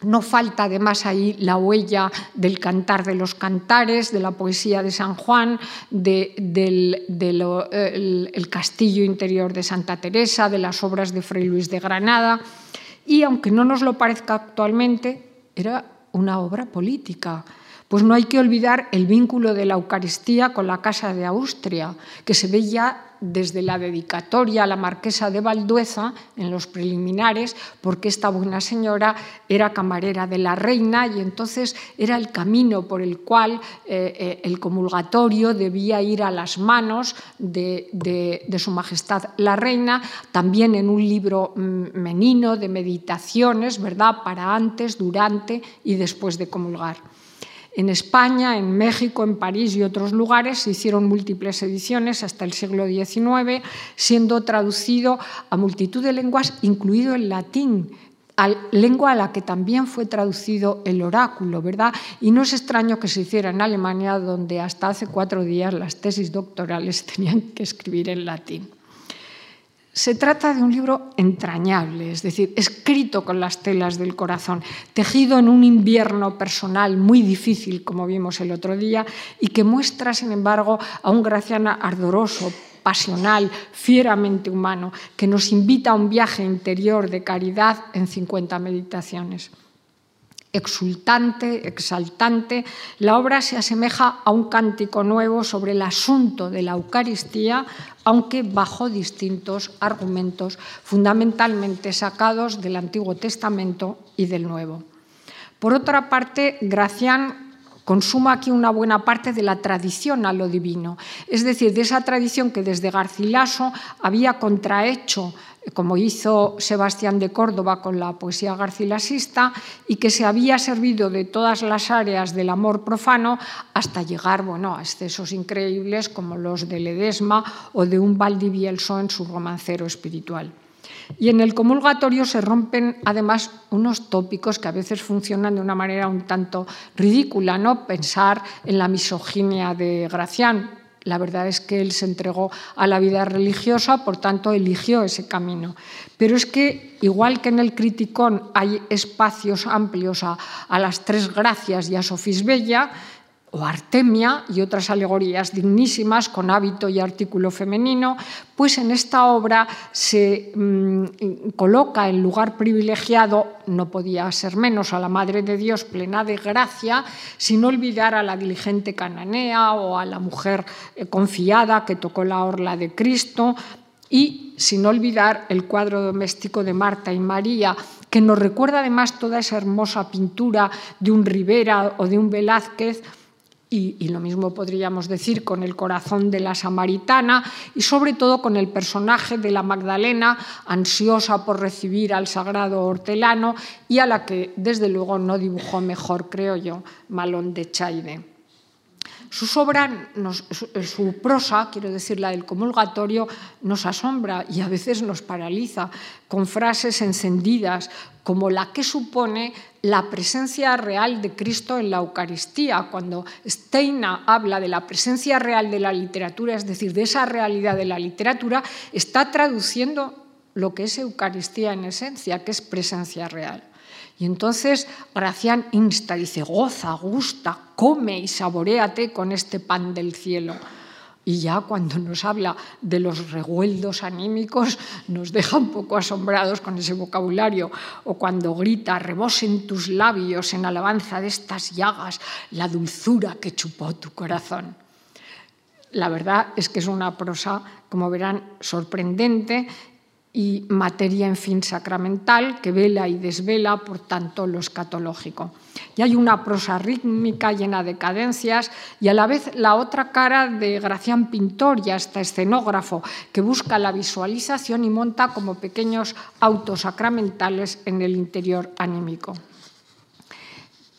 A: No falta además ahí la huella del cantar de los cantares, de la poesía de San Juan, de, del de lo, el, el castillo interior de Santa Teresa, de las obras de Fray Luis de Granada. Y aunque no nos lo parezca actualmente, era una obra política. Pues no hay que olvidar el vínculo de la Eucaristía con la Casa de Austria, que se ve ya desde la dedicatoria a la marquesa de Valdueza en los preliminares, porque esta buena señora era camarera de la reina y entonces era el camino por el cual eh, eh, el comulgatorio debía ir a las manos de, de, su majestad la reina, también en un libro mm, menino de meditaciones, ¿verdad?, para antes, durante y después de comulgar. En España, en México, en París y otros lugares se hicieron múltiples ediciones hasta el siglo XIX, siendo traducido a multitud de lenguas, incluido el latín, lengua a la que también fue traducido el oráculo, ¿verdad? Y no es extraño que se hiciera en Alemania, donde hasta hace cuatro días las tesis doctorales [LAUGHS] tenían que escribir en latín. Se trata de un libro entrañable, es decir, escrito con las telas del corazón, tejido en un invierno personal muy difícil, como vimos el otro día, y que muestra, sin embargo, a un Graciana ardoroso, pasional, fieramente humano, que nos invita a un viaje interior de caridad en 50 meditaciones exultante, exaltante, la obra se asemeja a un cántico nuevo sobre el asunto de la Eucaristía, aunque bajo distintos argumentos, fundamentalmente sacados del Antiguo Testamento y del Nuevo. Por otra parte, Gracián consuma aquí una buena parte de la tradición a lo divino, es decir, de esa tradición que desde Garcilaso había contrahecho como hizo Sebastián de Córdoba con la poesía garcilasista, y que se había servido de todas las áreas del amor profano hasta llegar bueno, a excesos increíbles como los de Ledesma o de un Valdivielso en su romancero espiritual. Y en el comulgatorio se rompen además unos tópicos que a veces funcionan de una manera un tanto ridícula, ¿no? Pensar en la misoginia de Gracián, la verdad es que él se entregó a la vida religiosa, por tanto eligió ese camino. Pero es que, igual que en el Criticón hay espacios amplios a, las tres gracias y a Sofís Bella, o Artemia y otras alegorías dignísimas con hábito y artículo femenino, pues en esta obra se mmm, coloca en lugar privilegiado, no podía ser menos, a la Madre de Dios plena de gracia, sin olvidar a la diligente cananea o a la mujer eh, confiada que tocó la orla de Cristo, y sin olvidar el cuadro doméstico de Marta y María, que nos recuerda además toda esa hermosa pintura de un Rivera o de un Velázquez, y, lo mismo podríamos decir con el corazón de la samaritana y sobre todo con el personaje de la Magdalena, ansiosa por recibir al sagrado hortelano y a la que desde luego no dibujó mejor, creo yo, Malón de Chaide. Su obra, su, prosa, quiero decir, la del comulgatorio, nos asombra y a veces nos paraliza con frases encendidas como la que supone la presencia real de Cristo en la Eucaristía. Cuando Steina habla de la presencia real de la literatura, es decir, de esa realidad de la literatura, está traduciendo lo que es Eucaristía en esencia, que es presencia real. Y entonces Gracián insta, dice, goza, gusta, come y saboreate con este pan del cielo. Y ya cuando nos habla de los revueldos anímicos, nos deja un poco asombrados con ese vocabulario. O cuando grita, rebosen tus labios en alabanza de estas llagas, la dulzura que chupó tu corazón. La verdad es que es una prosa, como verán, sorprendente y materia, en fin, sacramental que vela y desvela, por tanto, lo escatológico. Y hay una prosa rítmica llena de cadencias y a la vez la otra cara de Gracián Pintor y hasta escenógrafo que busca la visualización y monta como pequeños autos sacramentales en el interior anímico.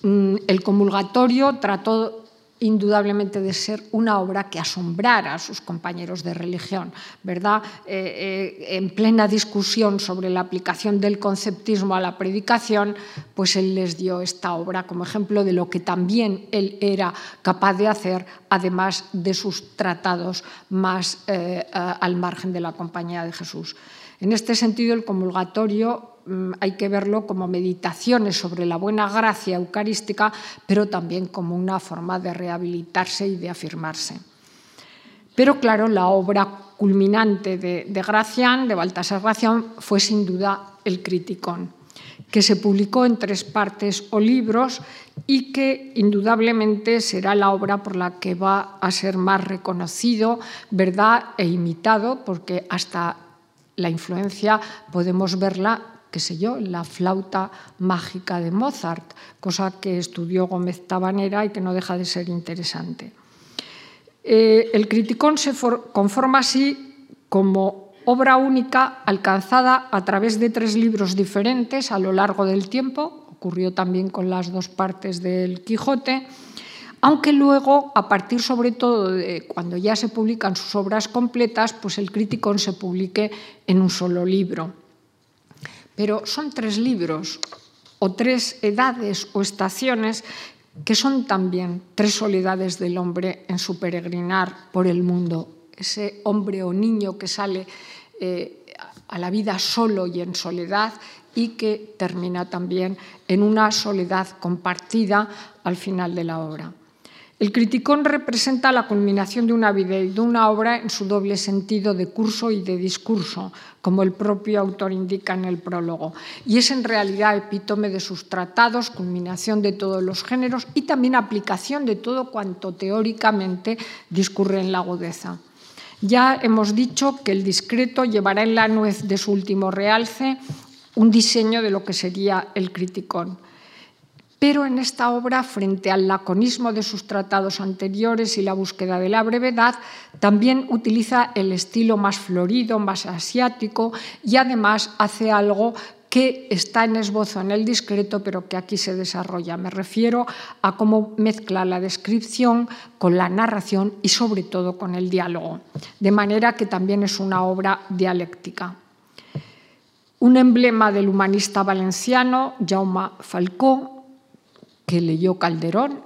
A: Mm, el comulgatorio trató indudablemente de ser una obra que asombrara a sus compañeros de religión, ¿verdad? Eh, eh, en plena discusión sobre la aplicación del conceptismo a la predicación, pues él les dio esta obra como ejemplo de lo que también él era capaz de hacer, además de sus tratados más eh, al margen de la compañía de Jesús. En este sentido, el comulgatorio hay que verlo como meditaciones sobre la buena gracia eucarística, pero también como una forma de rehabilitarse y de afirmarse. Pero claro, la obra culminante de, Gracián, de Baltasar Gracián, fue sin duda el Criticón, que se publicó en tres partes o libros y que indudablemente será la obra por la que va a ser más reconocido, verdad e imitado, porque hasta la influencia podemos verla qué sé yo, la flauta mágica de Mozart, cosa que estudió Gómez Tabanera y que no deja de ser interesante. Eh, el Criticón se conforma así como obra única alcanzada a través de tres libros diferentes a lo largo del tiempo, ocurrió también con las dos partes del Quijote, aunque luego, a partir sobre todo de cuando ya se publican sus obras completas, pues el Criticón se publique en un solo libro. Pero son tres libros o tres edades o estaciones que son también tres soledades del hombre en su peregrinar por el mundo. Ese hombre o niño que sale eh, a la vida solo y en soledad y que termina también en una soledad compartida al final de la obra. El criticón representa la culminación de una vida y de una obra en su doble sentido de curso y de discurso, como el propio autor indica en el prólogo, y es en realidad epítome de sus tratados, culminación de todos los géneros y también aplicación de todo cuanto teóricamente discurre en la agudeza. Ya hemos dicho que el discreto llevará en la nuez de su último realce un diseño de lo que sería el criticón pero en esta obra, frente al laconismo de sus tratados anteriores y la búsqueda de la brevedad, también utiliza el estilo más florido, más asiático y además hace algo que está en esbozo en el discreto, pero que aquí se desarrolla. Me refiero a cómo mezcla la descripción con la narración y sobre todo con el diálogo, de manera que también es una obra dialéctica. Un emblema del humanista valenciano, Jaume Falcó, que leyó Calderón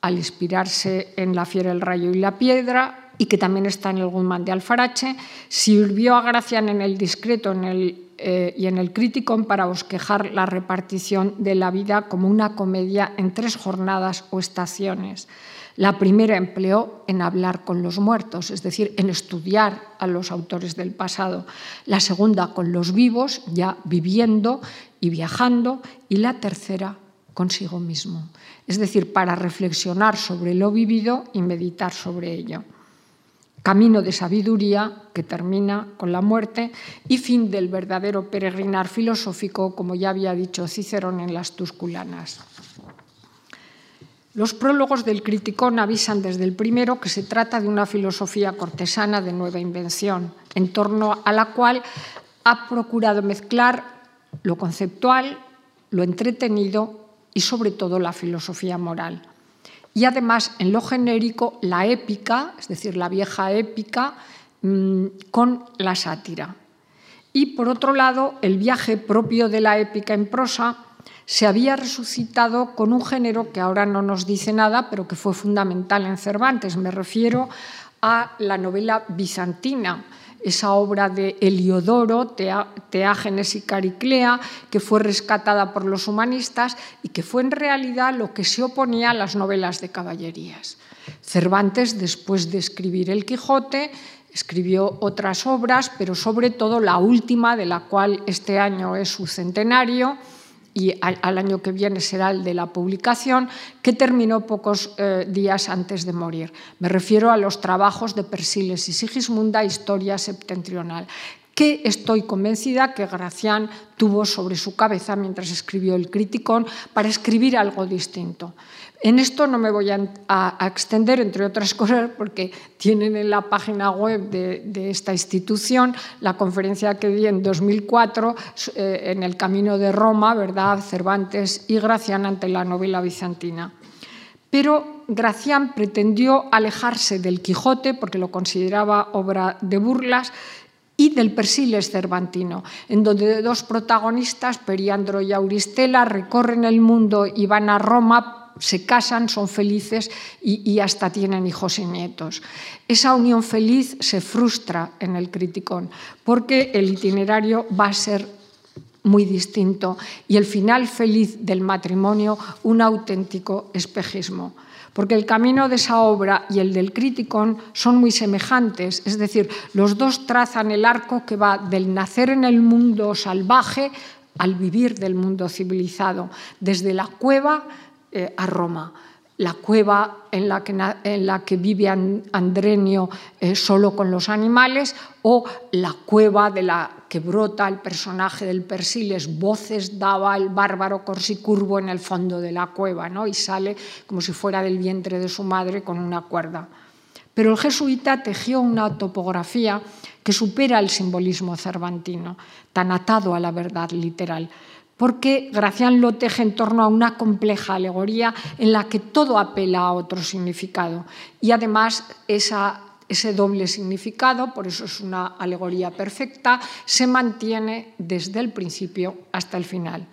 A: al inspirarse en La fiera, el rayo y la piedra y que también está en el Guzmán de Alfarache, sirvió a Gracián en el discreto eh, y en el crítico para bosquejar la repartición de la vida como una comedia en tres jornadas o estaciones. La primera empleó en hablar con los muertos, es decir, en estudiar a los autores del pasado. La segunda con los vivos, ya viviendo y viajando. Y la tercera consigo mismo, es decir, para reflexionar sobre lo vivido y meditar sobre ello. Camino de sabiduría que termina con la muerte y fin del verdadero peregrinar filosófico, como ya había dicho Cicerón en las Tusculanas. Los prólogos del Criticón avisan desde el primero que se trata de una filosofía cortesana de nueva invención, en torno a la cual ha procurado mezclar lo conceptual, lo entretenido y sobre todo la filosofía moral. Y además, en lo genérico, la épica, es decir, la vieja épica, mm, con la sátira. Y por otro lado, el viaje propio de la épica en prosa se había resucitado con un género que ahora no nos dice nada, pero que fue fundamental en Cervantes. Me refiero a la novela bizantina, esa obra de Heliodoro, Teágenes y Cariclea, que fue rescatada por los humanistas y que fue en realidad lo que se oponía a las novelas de caballerías. Cervantes, después de escribir El Quijote, escribió otras obras, pero sobre todo la última, de la cual este año es su centenario, y al, año que viene será el de la publicación, que terminó pocos eh, días antes de morir. Me refiero a los trabajos de Persiles y Sigismunda, Historia Septentrional, que estoy convencida que Gracián tuvo sobre su cabeza mientras escribió el Criticón para escribir algo distinto. En esto no me voy a, extender, entre otras [LAUGHS] cosas, porque tienen en la página web de, esta institución la conferencia que di en 2004 eh, en el Camino de Roma, ¿verdad? Cervantes y Gracián ante la novela bizantina. Pero Gracián pretendió alejarse del Quijote porque lo consideraba obra de burlas y del Persiles cervantino, en donde dos protagonistas, Periandro y Auristela, recorren el mundo y van a Roma se casan, son felices y, hasta tienen hijos y nietos. Esa unión feliz se frustra en el criticón porque el itinerario va a ser muy distinto y el final feliz del matrimonio un auténtico espejismo. Porque el camino de esa obra y el del criticón son muy semejantes, es decir, los dos trazan el arco que va del nacer en el mundo salvaje al vivir del mundo civilizado, desde la cueva eh, a Roma. La cueva en la que, en la que vive Andrenio eh, solo con los animales o la cueva de la que brota el personaje del Persiles, voces daba el bárbaro Corsicurvo en el fondo de la cueva ¿no? y sale como si fuera del vientre de su madre con una cuerda. Pero el jesuita tejió una topografía que supera el simbolismo cervantino, tan atado a la verdad literal porque Gracián lo teje en torno a una compleja alegoría en la que todo apela a otro significado. Y además ese doble significado, por eso es una alegoría perfecta, se mantiene desde el principio hasta el final.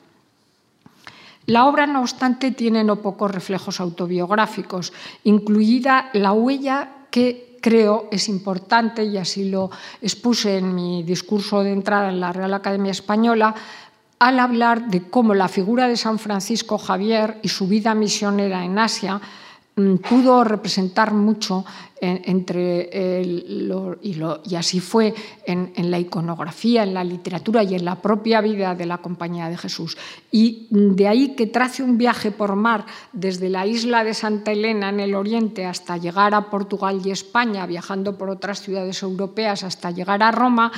A: La obra, no obstante, tiene no pocos reflejos autobiográficos, incluida la huella que creo es importante, y así lo expuse en mi discurso de entrada en la Real Academia Española, al hablar de cómo la figura de San Francisco Javier y su vida misionera en Asia mm, pudo representar mucho entre y, así fue en, la iconografía, en la literatura y en la propia vida de la Compañía de Jesús. Y de ahí que trace un viaje por mar desde la isla de Santa Elena en el oriente hasta llegar a Portugal y España, viajando por otras ciudades europeas hasta llegar a Roma,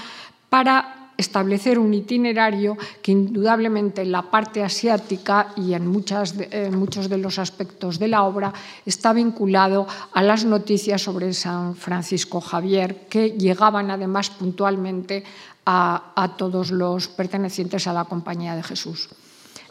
A: para establecer un itinerario que indudablemente en la parte asiática y en, muchos de los aspectos de la obra está vinculado a las noticias sobre San Francisco Javier, que llegaban además puntualmente a todos los pertenecientes a la Compañía de Jesús.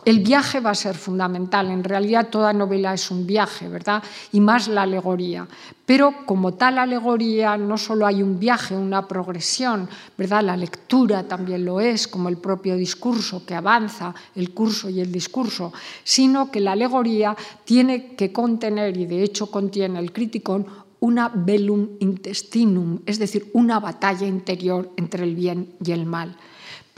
A: El viaje va a ser fundamental. En realidad toda novela es un viaje, ¿verdad? Y más la alegoría. Pero como tal alegoría no solo hay un viaje, una progresión, ¿verdad? La lectura también lo es, como el propio discurso que avanza, el curso y el discurso, sino que la alegoría tiene que contener, y de hecho contiene el criticón, una velum intestinum, es decir, una batalla interior entre el bien y el mal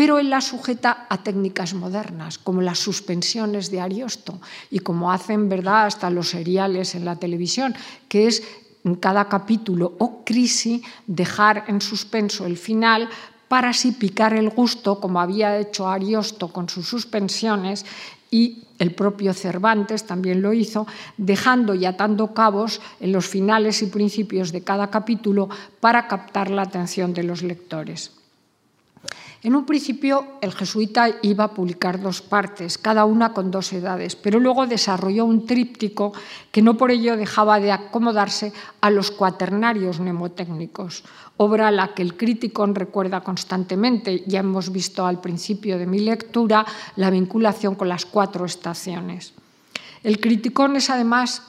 A: pero él la sujeta a técnicas modernas, como las suspensiones de Ariosto y como hacen ¿verdad? hasta los seriales en la televisión, que es en cada capítulo o crisis dejar en suspenso el final para así picar el gusto, como había hecho Ariosto con sus suspensiones, y el propio Cervantes también lo hizo, dejando y atando cabos en los finales y principios de cada capítulo para captar la atención de los lectores. En un principio, el jesuita iba a publicar dos partes, cada una con dos edades, pero luego desarrolló un tríptico que no por ello dejaba de acomodarse a los cuaternarios mnemotécnicos, obra a la que el crítico recuerda constantemente. Ya hemos visto al principio de mi lectura la vinculación con las cuatro estaciones. El criticón es además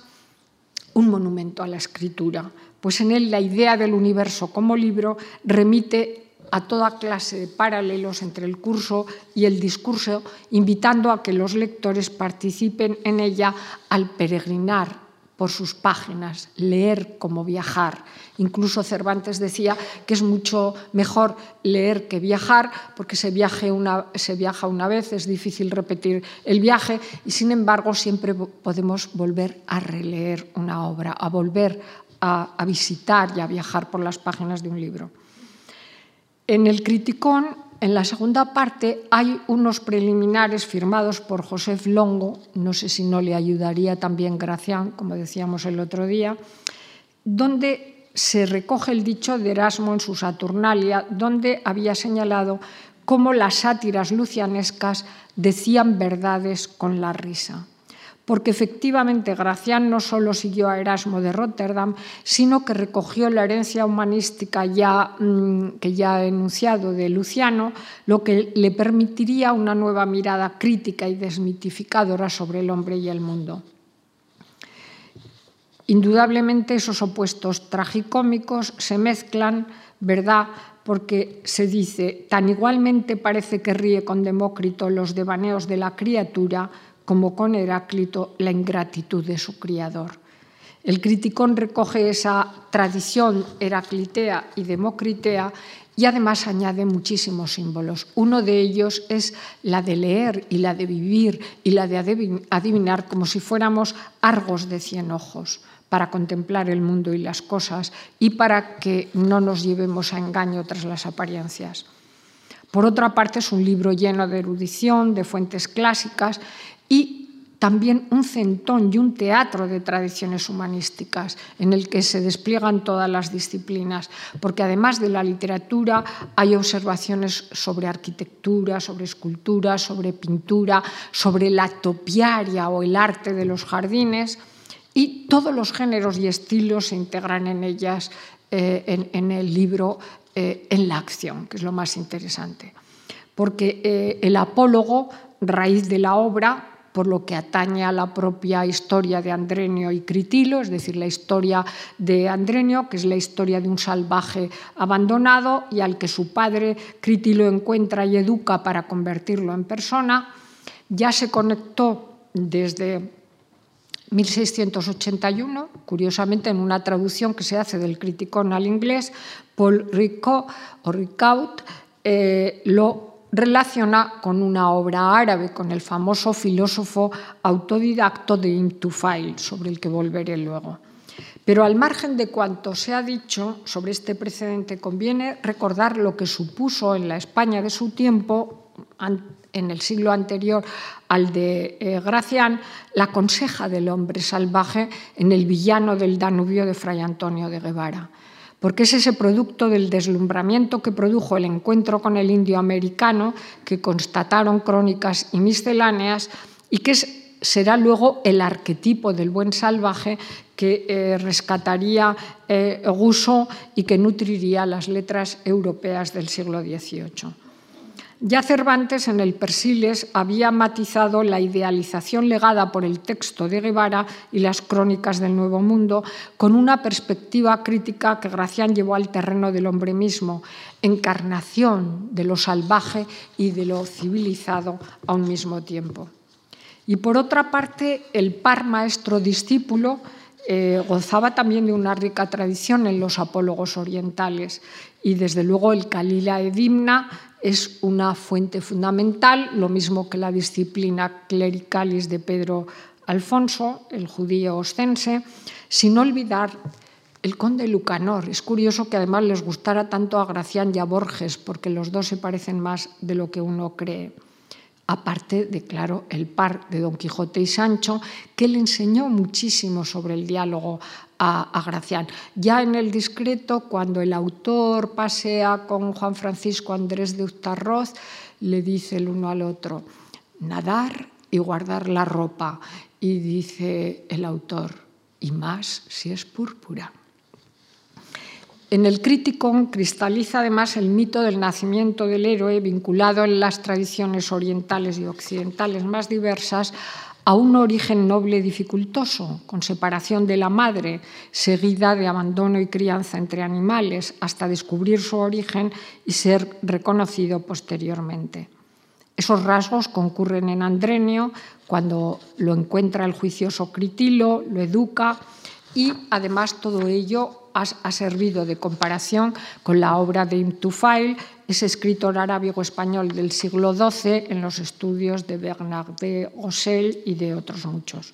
A: un monumento a la escritura, pues en él la idea del universo como libro remite a toda clase de paralelos entre el curso y el discurso, invitando a que los lectores participen en ella al peregrinar por sus páginas, leer como viajar. Incluso Cervantes decía que es mucho mejor leer que viajar, porque se, una, se viaja una vez, es difícil repetir el viaje, y sin embargo siempre podemos volver a releer una obra, a volver a visitar y a viajar por las páginas de un libro. En el Criticón, en la segunda parte, hay unos preliminares firmados por José Longo, no sé si no le ayudaría también Gracián, como decíamos el otro día, donde se recoge el dicho de Erasmo en su Saturnalia, donde había señalado cómo las sátiras lucianescas decían verdades con la risa porque efectivamente Gracián no solo siguió a Erasmo de Rotterdam, sino que recogió la herencia humanística ya, mm, que ya he enunciado de Luciano, lo que le permitiría una nueva mirada crítica y desmitificadora sobre el hombre y el mundo. Indudablemente esos opuestos tragicómicos se mezclan, ¿verdad? porque se dice, tan igualmente parece que ríe con Demócrito los devaneos de la criatura, como con Heráclito la ingratitud de su criador. El criticón recoge esa tradición heraclitea y democritea y además añade muchísimos símbolos. Uno de ellos es la de leer y la de vivir y la de adivinar como si fuéramos argos de cien ojos para contemplar el mundo y las cosas y para que no nos llevemos a engaño tras las apariencias. Por otra parte, es un libro lleno de erudición, de fuentes clásicas y también un centón y un teatro de tradiciones humanísticas en el que se despliegan todas las disciplinas, porque además de la literatura hay observaciones sobre arquitectura, sobre escultura, sobre pintura, sobre la topiaria o el arte de los jardines, y todos los géneros y estilos se integran en ellas, eh, en, el libro, eh, en la acción, que es lo más interesante. Porque eh, el apólogo, raíz de la obra, por lo que atañe a la propia historia de Andrenio y Critilo, es decir, la historia de Andrenio, que es la historia de un salvaje abandonado y al que su padre Critilo encuentra y educa para convertirlo en persona, ya se conectó desde 1681, curiosamente en una traducción que se hace del criticón al inglés, Paul Ricaud, o Ricaud eh, lo relaciona con una obra árabe, con el famoso filósofo autodidacto de Intufail, sobre el que volveré luego. Pero al margen de cuanto se ha dicho sobre este precedente, conviene recordar lo que supuso en la España de su tiempo, en el siglo anterior al de eh, Gracián, la conseja del hombre salvaje en el villano del Danubio de Fray Antonio de Guevara porque es ese producto del deslumbramiento que produjo el encuentro con el indio americano, que constataron crónicas y misceláneas, y que será luego el arquetipo del buen salvaje que eh, rescataría eh, y que nutriría las letras europeas del siglo XVIII. Ya Cervantes en el Persiles había matizado la idealización legada por el texto de Guevara y las crónicas del Nuevo Mundo con una perspectiva crítica que Gracián llevó al terreno del hombre mismo, encarnación de lo salvaje y de lo civilizado a un mismo tiempo. Y por otra parte, el par maestro-discípulo eh, gozaba también de una rica tradición en los apólogos orientales y desde luego el Kalila Edimna es una fuente fundamental, lo mismo que la disciplina clericalis de Pedro Alfonso, el judío ostense, sin olvidar el conde Lucanor. Es curioso que además les gustara tanto a Gracián y a Borges, porque los dos se parecen más de lo que uno cree. Aparte de, claro, el par de Don Quijote y Sancho, que le enseñó muchísimo sobre el diálogo a, Gracián. Ya en el discreto, cuando el autor pasea con Juan Francisco Andrés de Uztarroz, le dice el uno al otro, nadar y guardar la ropa. Y dice el autor, y más si es púrpura. En el crítico cristaliza además el mito del nacimiento del héroe vinculado en las tradiciones orientales y occidentales más diversas a un origen noble dificultoso, con separación de la madre, seguida de abandono y crianza entre animales, hasta descubrir su origen y ser reconocido posteriormente. Esos rasgos concurren en Andrenio cuando lo encuentra el juicioso Critilo, lo educa y además todo ello ha, servido de comparación con la obra de Ibn Tufail, ese escritor arábigo-español del siglo XII en los estudios de Bernard de Rossel y de otros muchos.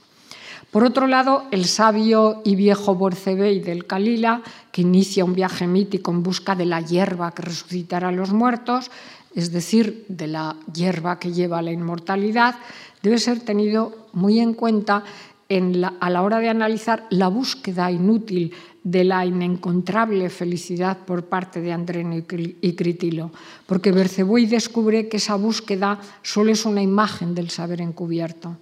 A: Por otro lado, el sabio y viejo Borcebey del Calila, que inicia un viaje mítico en busca de la hierba que resucitará a los muertos, es decir, de la hierba que lleva a la inmortalidad, debe ser tenido muy en cuenta a la hora de analizar la búsqueda inútil de la inencontrable felicidad por parte de Andreno y Critilo, porque Berceboy descubre que esa búsqueda solo es una imagen del saber encubierto.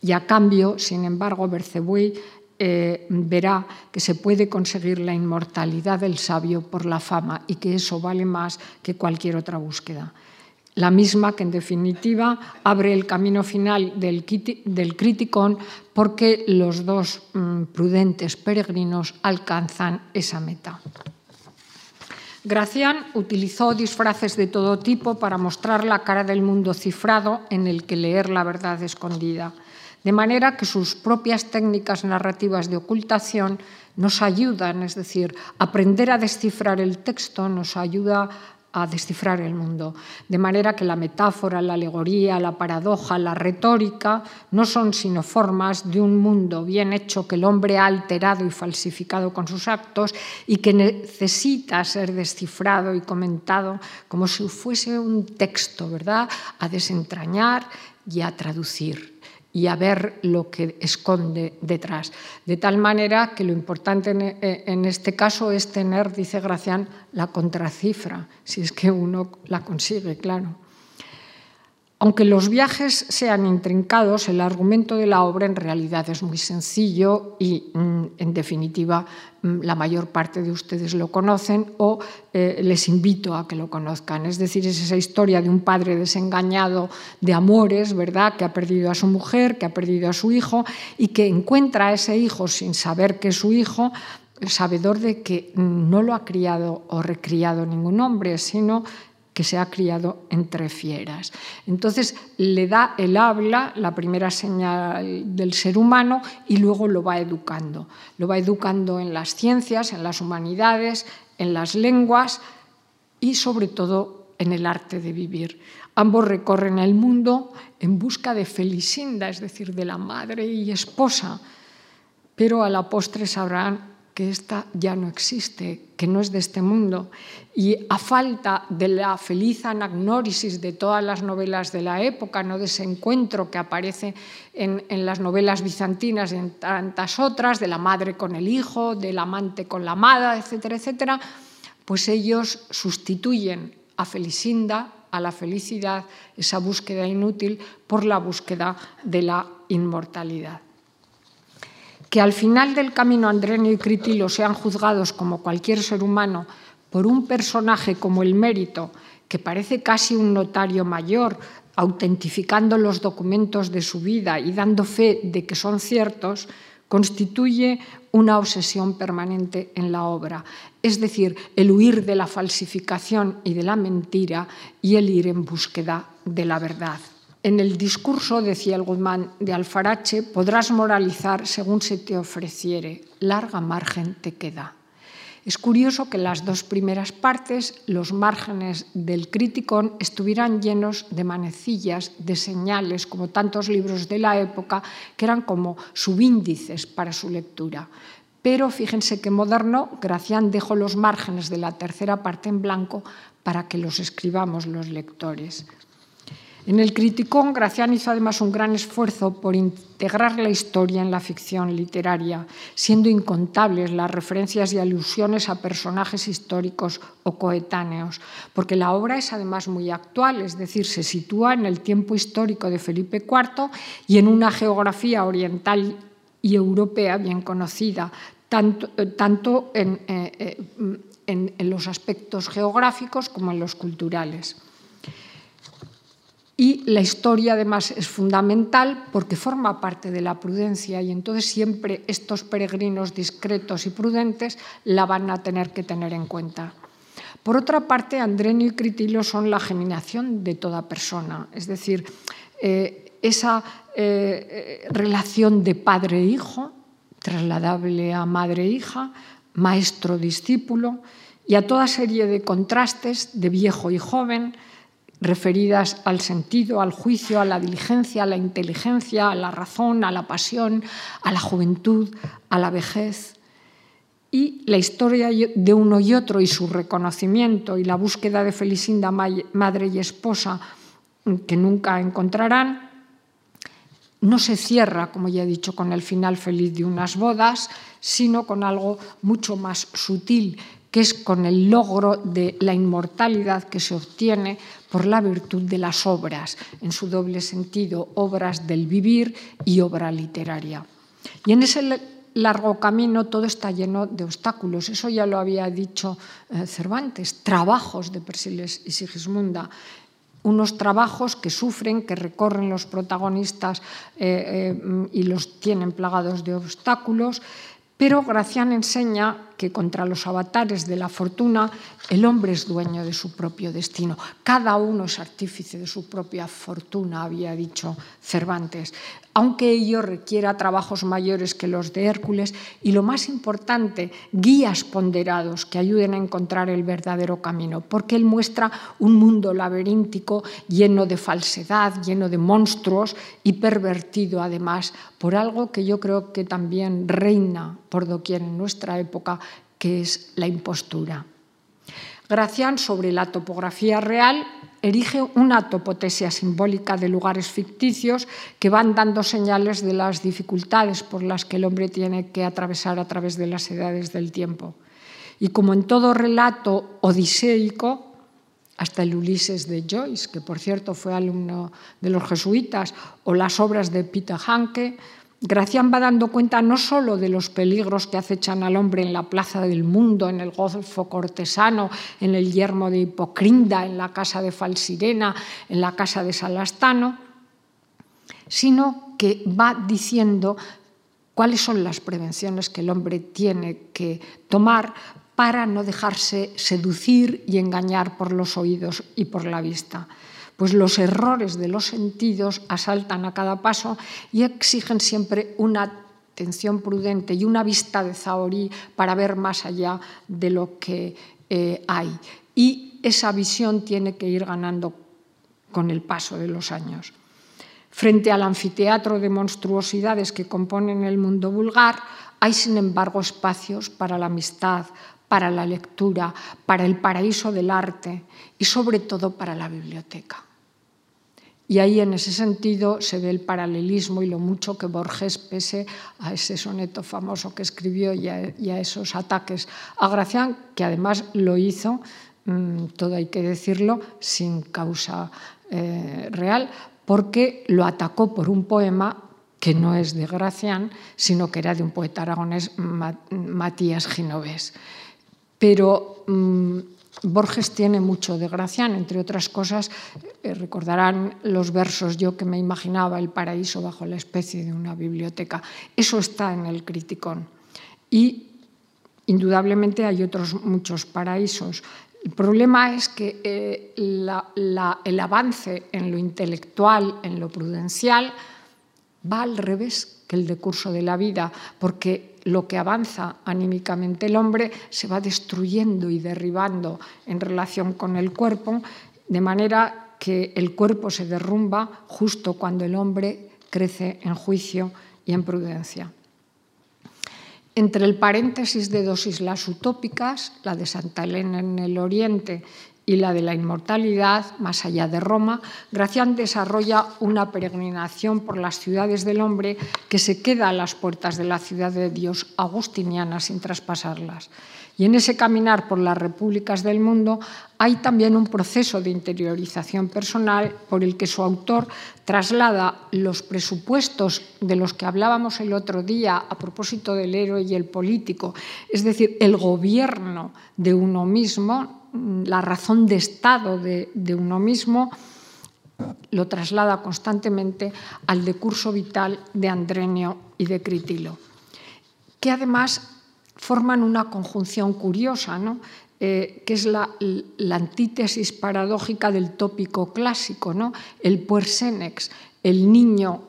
A: Y a cambio, sin embargo, Berceboy eh, verá que se puede conseguir la inmortalidad del sabio por la fama y que eso vale más que cualquier otra búsqueda la misma que en definitiva abre el camino final del, del criticón porque los dos mm, prudentes peregrinos alcanzan esa meta. Gracián utilizó disfraces de todo tipo para mostrar la cara del mundo cifrado en el que leer la verdad escondida, de manera que sus propias técnicas narrativas de ocultación nos ayudan, es decir, aprender a descifrar el texto nos ayuda a descifrar el mundo. De manera que la metáfora, la alegoría, la paradoja, la retórica no son sino formas de un mundo bien hecho que el hombre ha alterado y falsificado con sus actos y que necesita ser descifrado y comentado como si fuese un texto, ¿verdad? A desentrañar y a traducir y a ver lo que esconde detrás. De tal manera que lo importante en este caso es tener, dice Gracián, la contracifra, si es que uno la consigue, claro. Aunque los viajes sean intrincados, el argumento de la obra en realidad es muy sencillo y, mm, en definitiva, mm, la mayor parte de ustedes lo conocen o eh, les invito a que lo conozcan. Es decir, es esa historia de un padre desengañado de amores, ¿verdad?, que ha perdido a su mujer, que ha perdido a su hijo y que encuentra a ese hijo sin saber que es su hijo, sabedor de que no lo ha criado o recriado ningún hombre, sino que se ha criado entre fieras. Entonces le da el habla, la primera señal del ser humano, y luego lo va educando. Lo va educando en las ciencias, en las humanidades, en las lenguas y sobre todo en el arte de vivir. Ambos recorren el mundo en busca de Felisinda, es decir, de la madre y esposa, pero a la postre sabrán que esta ya no existe, que no es de este mundo. Y a falta de la feliz anagnórisis de todas las novelas de la época, no de ese encuentro que aparece en, en las novelas bizantinas y en tantas otras, de la madre con el hijo, del amante con la amada, etcétera, etcétera, pues ellos sustituyen a Felisinda, a la felicidad, esa búsqueda inútil, por la búsqueda de la inmortalidad que al final del camino Andrenio y Critilo sean juzgados como cualquier ser humano por un personaje como el mérito, que parece casi un notario mayor, autentificando los documentos de su vida y dando fe de que son ciertos, constituye una obsesión permanente en la obra, es decir, el huir de la falsificación y de la mentira y el ir en búsqueda de la verdad. En el discurso, decía el Guzmán de Alfarache, podrás moralizar según se te ofreciere, larga margen te queda. Es curioso que las dos primeras partes los márgenes del criticón estuvieran llenos de manecillas, de señales, como tantos libros de la época, que eran como subíndices para su lectura. Pero fíjense que moderno, Gracián dejó los márgenes de la tercera parte en blanco para que los escribamos los lectores. En el Criticón, Gracián hizo además un gran esfuerzo por integrar la historia en la ficción literaria, siendo incontables las referencias y alusiones a personajes históricos o coetáneos, porque la obra es además muy actual, es decir, se sitúa en el tiempo histórico de Felipe IV y en una geografía oriental y europea bien conocida, tanto, eh, eh, eh, en los aspectos geográficos como en los culturales. Y la historia además es fundamental porque forma parte de la prudencia y entonces siempre estos peregrinos discretos y prudentes la van a tener que tener en cuenta. Por otra parte, Andrenio y Critilo son la geminación de toda persona, es decir, eh, esa eh, relación de padre-hijo, trasladable a madre-hija, maestro-discípulo, y a toda serie de contrastes de viejo y joven, referidas al sentido, al juicio, a la diligencia, a la inteligencia, a la razón, a la pasión, a la juventud, a la vejez. Y la historia de uno y otro y su reconocimiento y la búsqueda de Felicinda, madre y esposa, que nunca encontrarán, no se cierra, como ya he dicho, con el final feliz de unas bodas, sino con algo mucho más sutil, que es con el logro de la inmortalidad que se obtiene por la virtud de las obras, en su doble sentido, obras del vivir y obra literaria. Y en ese largo camino todo está lleno de obstáculos. Eso ya lo había dicho eh, Cervantes, trabajos de Persiles y Sigismunda. Unos trabajos que sufren, que recorren los protagonistas eh, eh, y los tienen plagados de obstáculos, pero Gracián enseña que contra los avatares de la fortuna el hombre es dueño de su propio destino. Cada uno es artífice de su propia fortuna, había dicho Cervantes, aunque ello requiera trabajos mayores que los de Hércules y lo más importante, guías ponderados que ayuden a encontrar el verdadero camino, porque él muestra un mundo laberíntico lleno de falsedad, lleno de monstruos y pervertido además por algo que yo creo que también reina por doquier en nuestra época, que es la impostura. Gracián, sobre la topografía real, erige una topotesia simbólica de lugares ficticios que van dando señales de las dificultades por las que el hombre tiene que atravesar a través de las edades del tiempo. Y como en todo relato odiseico, hasta el Ulises de Joyce, que por cierto fue alumno de los jesuitas, o las obras de Peter Hanke, Gracián va dando cuenta no solo de los peligros que acechan al hombre en la plaza del mundo, en el golfo cortesano, en el yermo de Hipocrinda, en la casa de Falsirena, en la casa de Salastano, sino que va diciendo cuáles son las prevenciones que el hombre tiene que tomar para no dejarse seducir y engañar por los oídos y por la vista pues los errores de los sentidos asaltan a cada paso y exigen siempre una atención prudente y una vista de zahorí para ver más allá de lo que eh, hay. Y esa visión tiene que ir ganando con el paso de los años. Frente al anfiteatro de monstruosidades que componen el mundo vulgar, hay sin embargo espacios para la amistad, para la lectura, para el paraíso del arte y sobre todo para la biblioteca. Y ahí en ese sentido se ve el paralelismo y lo mucho que Borges, pese a ese soneto famoso que escribió y a, esos ataques a Gracián, que además lo hizo, mm, todo hay que decirlo, sin causa eh, real, porque lo atacó por un poema que no es de Gracián, sino que era de un poeta aragonés, Matías Ginovés. Pero mm, Borges tiene mucho de Gracián, entre otras cosas, eh, recordarán los versos yo que me imaginaba el paraíso bajo la especie de una biblioteca. Eso está en el Criticón. Y indudablemente hay otros muchos paraísos. El problema es que eh, el avance en lo intelectual, en lo prudencial, va al revés que el decurso de la vida, porque lo que avanza anímicamente el hombre se va destruyendo y derribando en relación con el cuerpo, de manera que el cuerpo se derrumba justo cuando el hombre crece en juicio y en prudencia. Entre el paréntesis de dos islas utópicas, la de Santa Elena en el oriente y la de la inmortalidad, más allá de Roma, Gracián desarrolla una peregrinación por las ciudades del hombre que se queda a las puertas de la ciudad de Dios agustiniana sin traspasarlas. Y en ese caminar por las repúblicas del mundo hay también un proceso de interiorización personal por el que su autor traslada los presupuestos de los que hablábamos el otro día a propósito del héroe y el político, es decir, el gobierno de uno mismo, la razón de Estado de, uno mismo, lo traslada constantemente al decurso vital de Andrenio y de Critilo, que además forman una conjunción curiosa, ¿no? eh, que es la, antítesis paradójica del tópico clásico, ¿no? el puersenex, el niño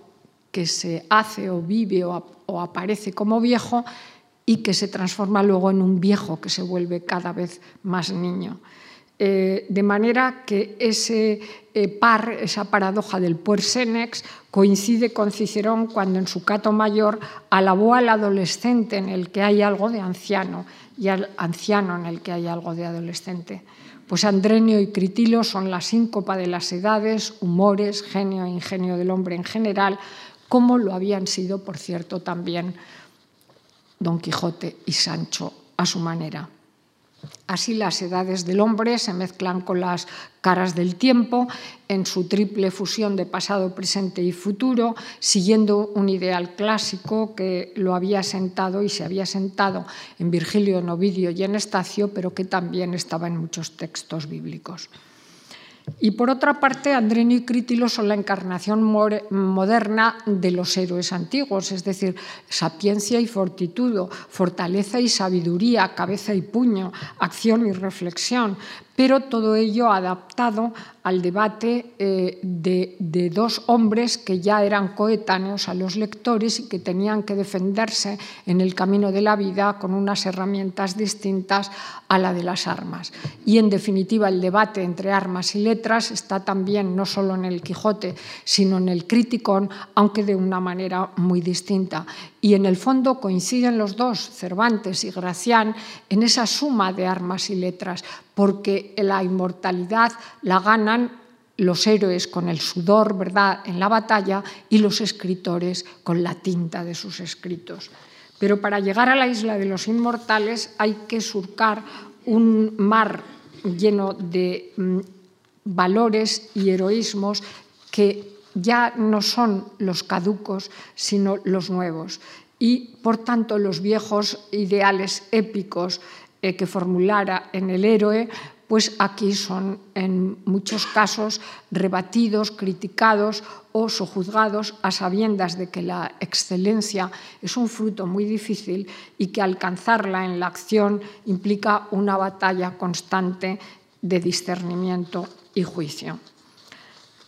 A: que se hace o vive o aparece como viejo y que se transforma luego en un viejo que se vuelve cada vez más niño. Eh, de manera que ese eh, par, esa paradoja del puersenex, coincide con Cicerón cuando en su cato mayor alabó al adolescente en el que hay algo de anciano y al anciano en el que hay algo de adolescente. Pues Andrenio y Critilo son la síncopa de las edades, humores, genio e ingenio del hombre en general, como lo habían sido, por cierto, también Don Quijote y Sancho a su manera. Así las edades del hombre se mezclan con las caras del tiempo en su triple fusión de pasado, presente y futuro, siguiendo un ideal clásico que lo había sentado y se había sentado en Virgilio, en Ovidio y en Estacio, pero que también estaba en muchos textos bíblicos. Y por otra parte, Andrenio y Critilo son la encarnación moderna de los héroes antiguos, es decir, sapiencia y fortitudo, fortaleza y sabiduría, cabeza y puño, acción y reflexión, pero todo ello adaptado al debate eh, de, de, dos hombres que ya eran coetáneos a los lectores y que tenían que defenderse en el camino de la vida con unas herramientas distintas a la de las armas. Y en definitiva el debate entre armas y letras está también no solo en el Quijote, sino en el Criticón, aunque de una manera muy distinta. Y en el fondo coinciden los dos, Cervantes y Gracián, en esa suma de armas y letras, porque la inmortalidad la los héroes con el sudor, ¿verdad?, en la batalla y los escritores con la tinta de sus escritos. Pero para llegar a la isla de los inmortales hay que surcar un mar lleno de mm, valores y heroísmos que ya no son los caducos, sino los nuevos. Y, por tanto, los viejos ideales épicos eh, que formulara en el héroe, pues aquí son en muchos casos rebatidos, criticados o sojuzgados a sabiendas de que la excelencia es un fruto muy difícil y que alcanzarla en la acción implica una batalla constante de discernimiento y juicio.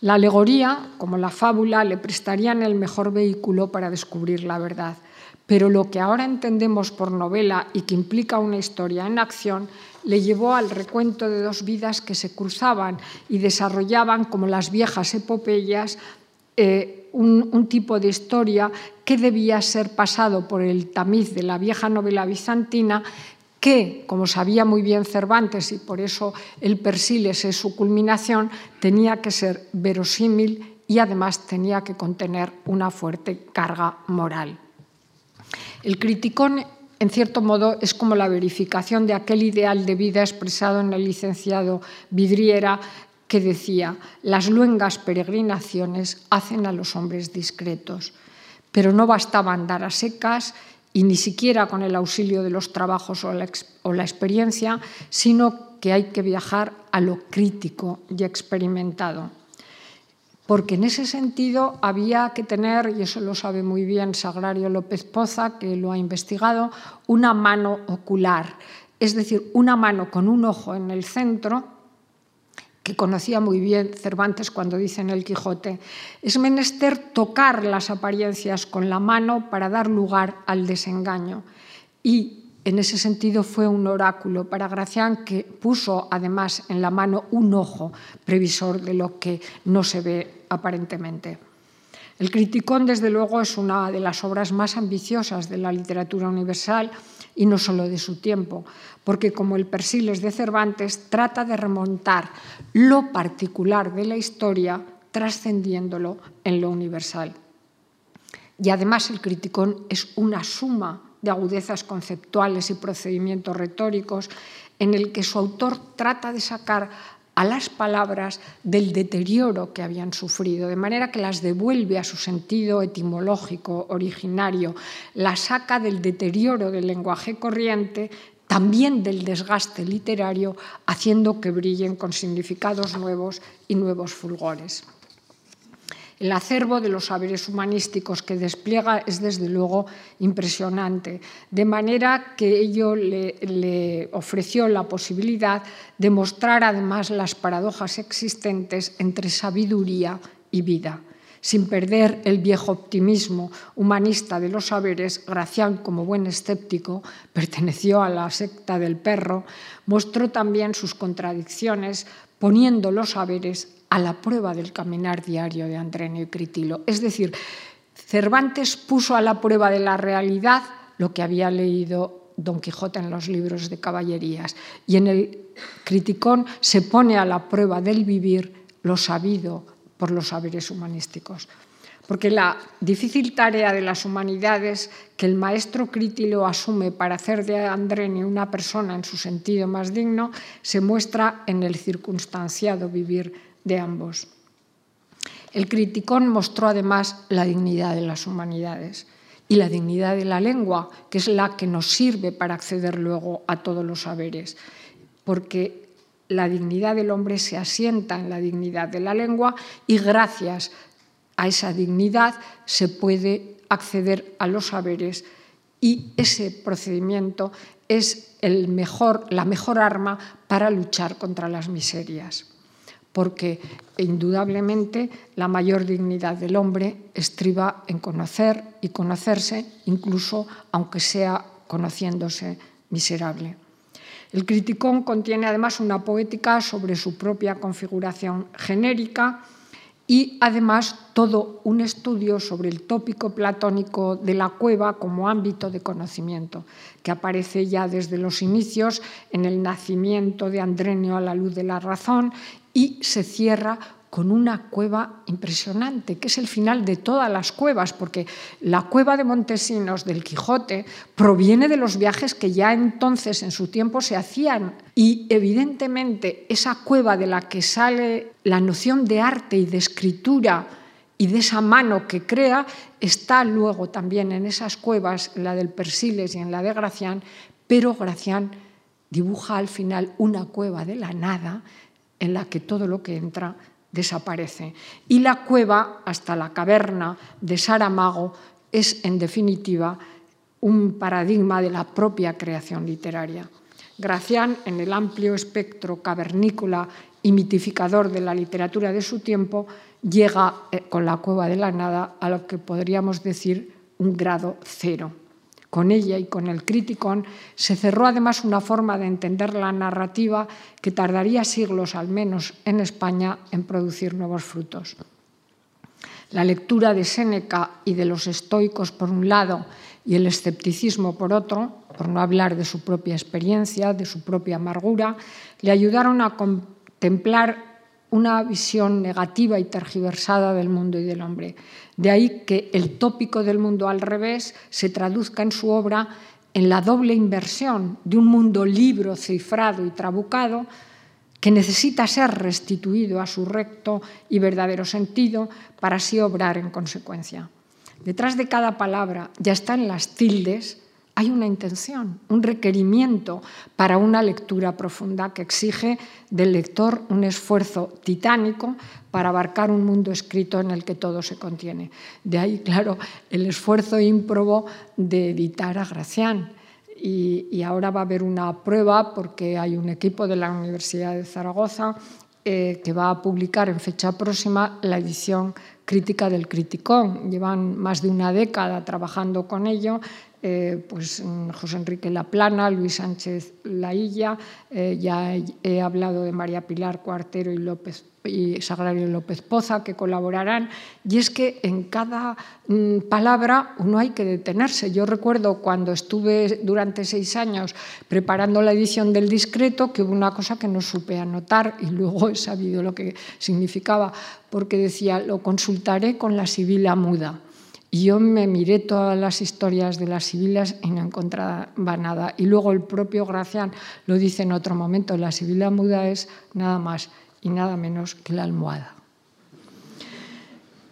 A: La alegoría, como la fábula, le prestarían el mejor vehículo para descubrir la verdad, pero lo que ahora entendemos por novela y que implica una historia en acción le llevó al recuento de dos vidas que se cruzaban y desarrollaban, como las viejas epopeyas, eh, un, un, tipo de historia que debía ser pasado por el tamiz de la vieja novela bizantina que, como sabía muy bien Cervantes, y por eso el Persiles es su culminación, tenía que ser verosímil y además tenía que contener una fuerte carga moral. El criticón, en cierto modo, es como la verificación de aquel ideal de vida expresado en el licenciado Vidriera que decía, las luengas peregrinaciones hacen a los hombres discretos, pero no bastaba andar a secas y ni siquiera con el auxilio de los trabajos o la, o la experiencia, sino que hay que viajar a lo crítico y experimentado. Porque en ese sentido había que tener, y eso lo sabe muy bien Sagrario López Poza, que lo ha investigado, una mano ocular, es decir, una mano con un ojo en el centro que conocía muy bien Cervantes cuando dice en el Quijote, es menester tocar las apariencias con la mano para dar lugar al desengaño. Y en ese sentido fue un oráculo para Gracián que puso además en la mano un ojo previsor de lo que no se ve aparentemente. El Criticón, desde luego, es una de las obras más ambiciosas de la literatura universal y no solo de su tiempo, porque como el Persiles de Cervantes trata de remontar lo particular de la historia trascendiéndolo en lo universal. Y además el criticón es una suma de agudezas conceptuales y procedimientos retóricos en el que su autor trata de sacar a las palabras del deterioro que habían sufrido, de manera que las devuelve a su sentido etimológico originario, las saca del deterioro del lenguaje corriente, también del desgaste literario, haciendo que brillen con significados nuevos y nuevos fulgores. El acervo de los saberes humanísticos que despliega es desde luego impresionante, de manera que ello le, ofreció la posibilidad de mostrar además las paradojas existentes entre sabiduría y vida. Sin perder el viejo optimismo humanista de los saberes, Gracián, como buen escéptico, perteneció a la secta del perro, mostró también sus contradicciones, poniendo los saberes a la prueba del caminar diario de Andrenio y Critilo. Es decir, Cervantes puso a la prueba de la realidad lo que había leído Don Quijote en los libros de caballerías y en el Criticón se pone a la prueba del vivir lo sabido por los saberes humanísticos. Porque la difícil tarea de las humanidades que el maestro Crítilo asume para hacer de Andrenio una persona en su sentido más digno se muestra en el circunstanciado vivir de ambos. El criticón mostró además la dignidad de las humanidades y la dignidad de la lengua, que es la que nos sirve para acceder luego a todos los saberes, porque la dignidad del hombre se asienta en la dignidad de la lengua y gracias a esa dignidad se puede acceder a los saberes y ese procedimiento es la mejor arma para luchar contra las miserias porque indudablemente la mayor dignidad del hombre estriba en conocer y conocerse, incluso aunque sea conociéndose miserable. El criticón contiene además una poética sobre su propia configuración genérica y además todo un estudio sobre el tópico platónico de la cueva como ámbito de conocimiento, que aparece ya desde los inicios en el nacimiento de Andrenio a la luz de la razón y se cierra con una cueva impresionante, que es el final de todas las cuevas, porque la cueva de Montesinos del Quijote proviene de los viajes que ya entonces en su tiempo se hacían. Y evidentemente esa cueva de la que sale la noción de arte y de escritura y de esa mano que crea está luego también en esas cuevas, la del Persiles y en la de Gracián, pero Gracián dibuja al final una cueva de la nada en la que todo lo que entra desaparece. Y la cueva, hasta la caverna de Saramago, es en definitiva un paradigma de la propia creación literaria. Gracián, en el amplio espectro cavernícola y mitificador de la literatura de su tiempo, llega eh, con la cueva de la nada a lo que podríamos decir un grado cero con ella y con el criticón, se cerró además una forma de entender la narrativa que tardaría siglos, al menos en España, en producir nuevos frutos. La lectura de Séneca y de los estoicos por un lado y el escepticismo por otro, por no hablar de su propia experiencia, de su propia amargura, le ayudaron a contemplar una visión negativa y tergiversada del mundo y del hombre. De ahí que el tópico del mundo al revés se traduzca en su obra en la doble inversión de un mundo libro, cifrado y trabucado que necesita ser restituido a su recto y verdadero sentido para así obrar en consecuencia. Detrás de cada palabra ya están las tildes hay una intención, un requerimiento para una lectura profunda que exige del lector un esfuerzo titánico para abarcar un mundo escrito en el que todo se contiene. De ahí, claro, el esfuerzo ímprobo de editar a Gracián. Y, ahora va a haber una prueba porque hay un equipo de la Universidad de Zaragoza eh, que va a publicar en fecha próxima la edición crítica del Criticón. Llevan más de una década trabajando con ello eh, pues, mm, José Enrique Laplana, Luis Sánchez Lailla, eh, ya he, hablado de María Pilar Cuartero y López y Sagrario López Poza, que colaborarán, y es que en cada mm, palabra uno hay que detenerse. Yo recuerdo cuando estuve durante seis años preparando la edición del discreto que hubo una cosa que no supe anotar y luego he sabido lo que significaba, porque decía, lo consultaré con la sibila muda. Y yo me miré todas las historias de las sibilas y no encontraba nada. Y luego el propio Gracián lo dice en otro momento, la sibila muda es nada más y nada menos que la almohada.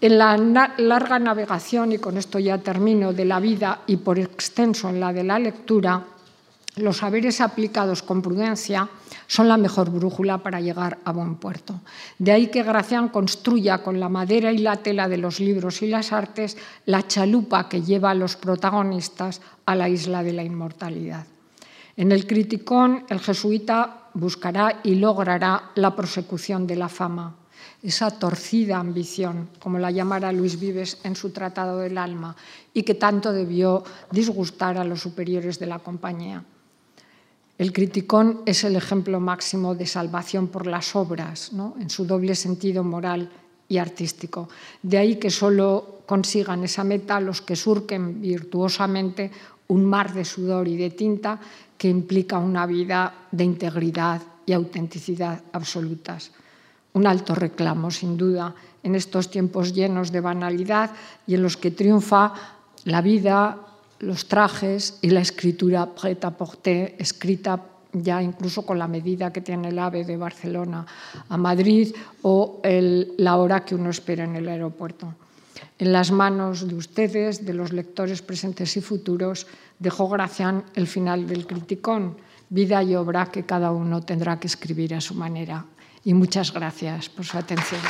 A: En la larga navegación, y con esto ya termino, de la vida y por extenso en la de la lectura, los saberes aplicados con prudencia son la mejor brújula para llegar a buen puerto. De ahí que Gracián construya con la madera y la tela de los libros y las artes la chalupa que lleva a los protagonistas a la isla de la inmortalidad. En el Criticón, el jesuita buscará y logrará la prosecución de la fama, esa torcida ambición, como la llamara Luis Vives en su Tratado del Alma, y que tanto debió disgustar a los superiores de la compañía. El criticón es el ejemplo máximo de salvación por las obras, en su doble sentido moral y artístico. De ahí que solo consigan esa meta los que surquen virtuosamente un mar de sudor y de tinta que implica una vida de integridad y autenticidad absolutas. Un alto reclamo, sin duda, en estos tiempos llenos de banalidad y en los que triunfa la vida, los trajes y la escritura preta porter escrita ya incluso con la medida que tiene el AVE de Barcelona a Madrid o la hora que uno espera en el aeropuerto. En las manos de ustedes, de los lectores presentes y futuros, dejó Gracián el final del criticón, vida y obra que cada uno tendrá que escribir a su manera. Y muchas gracias por su atención.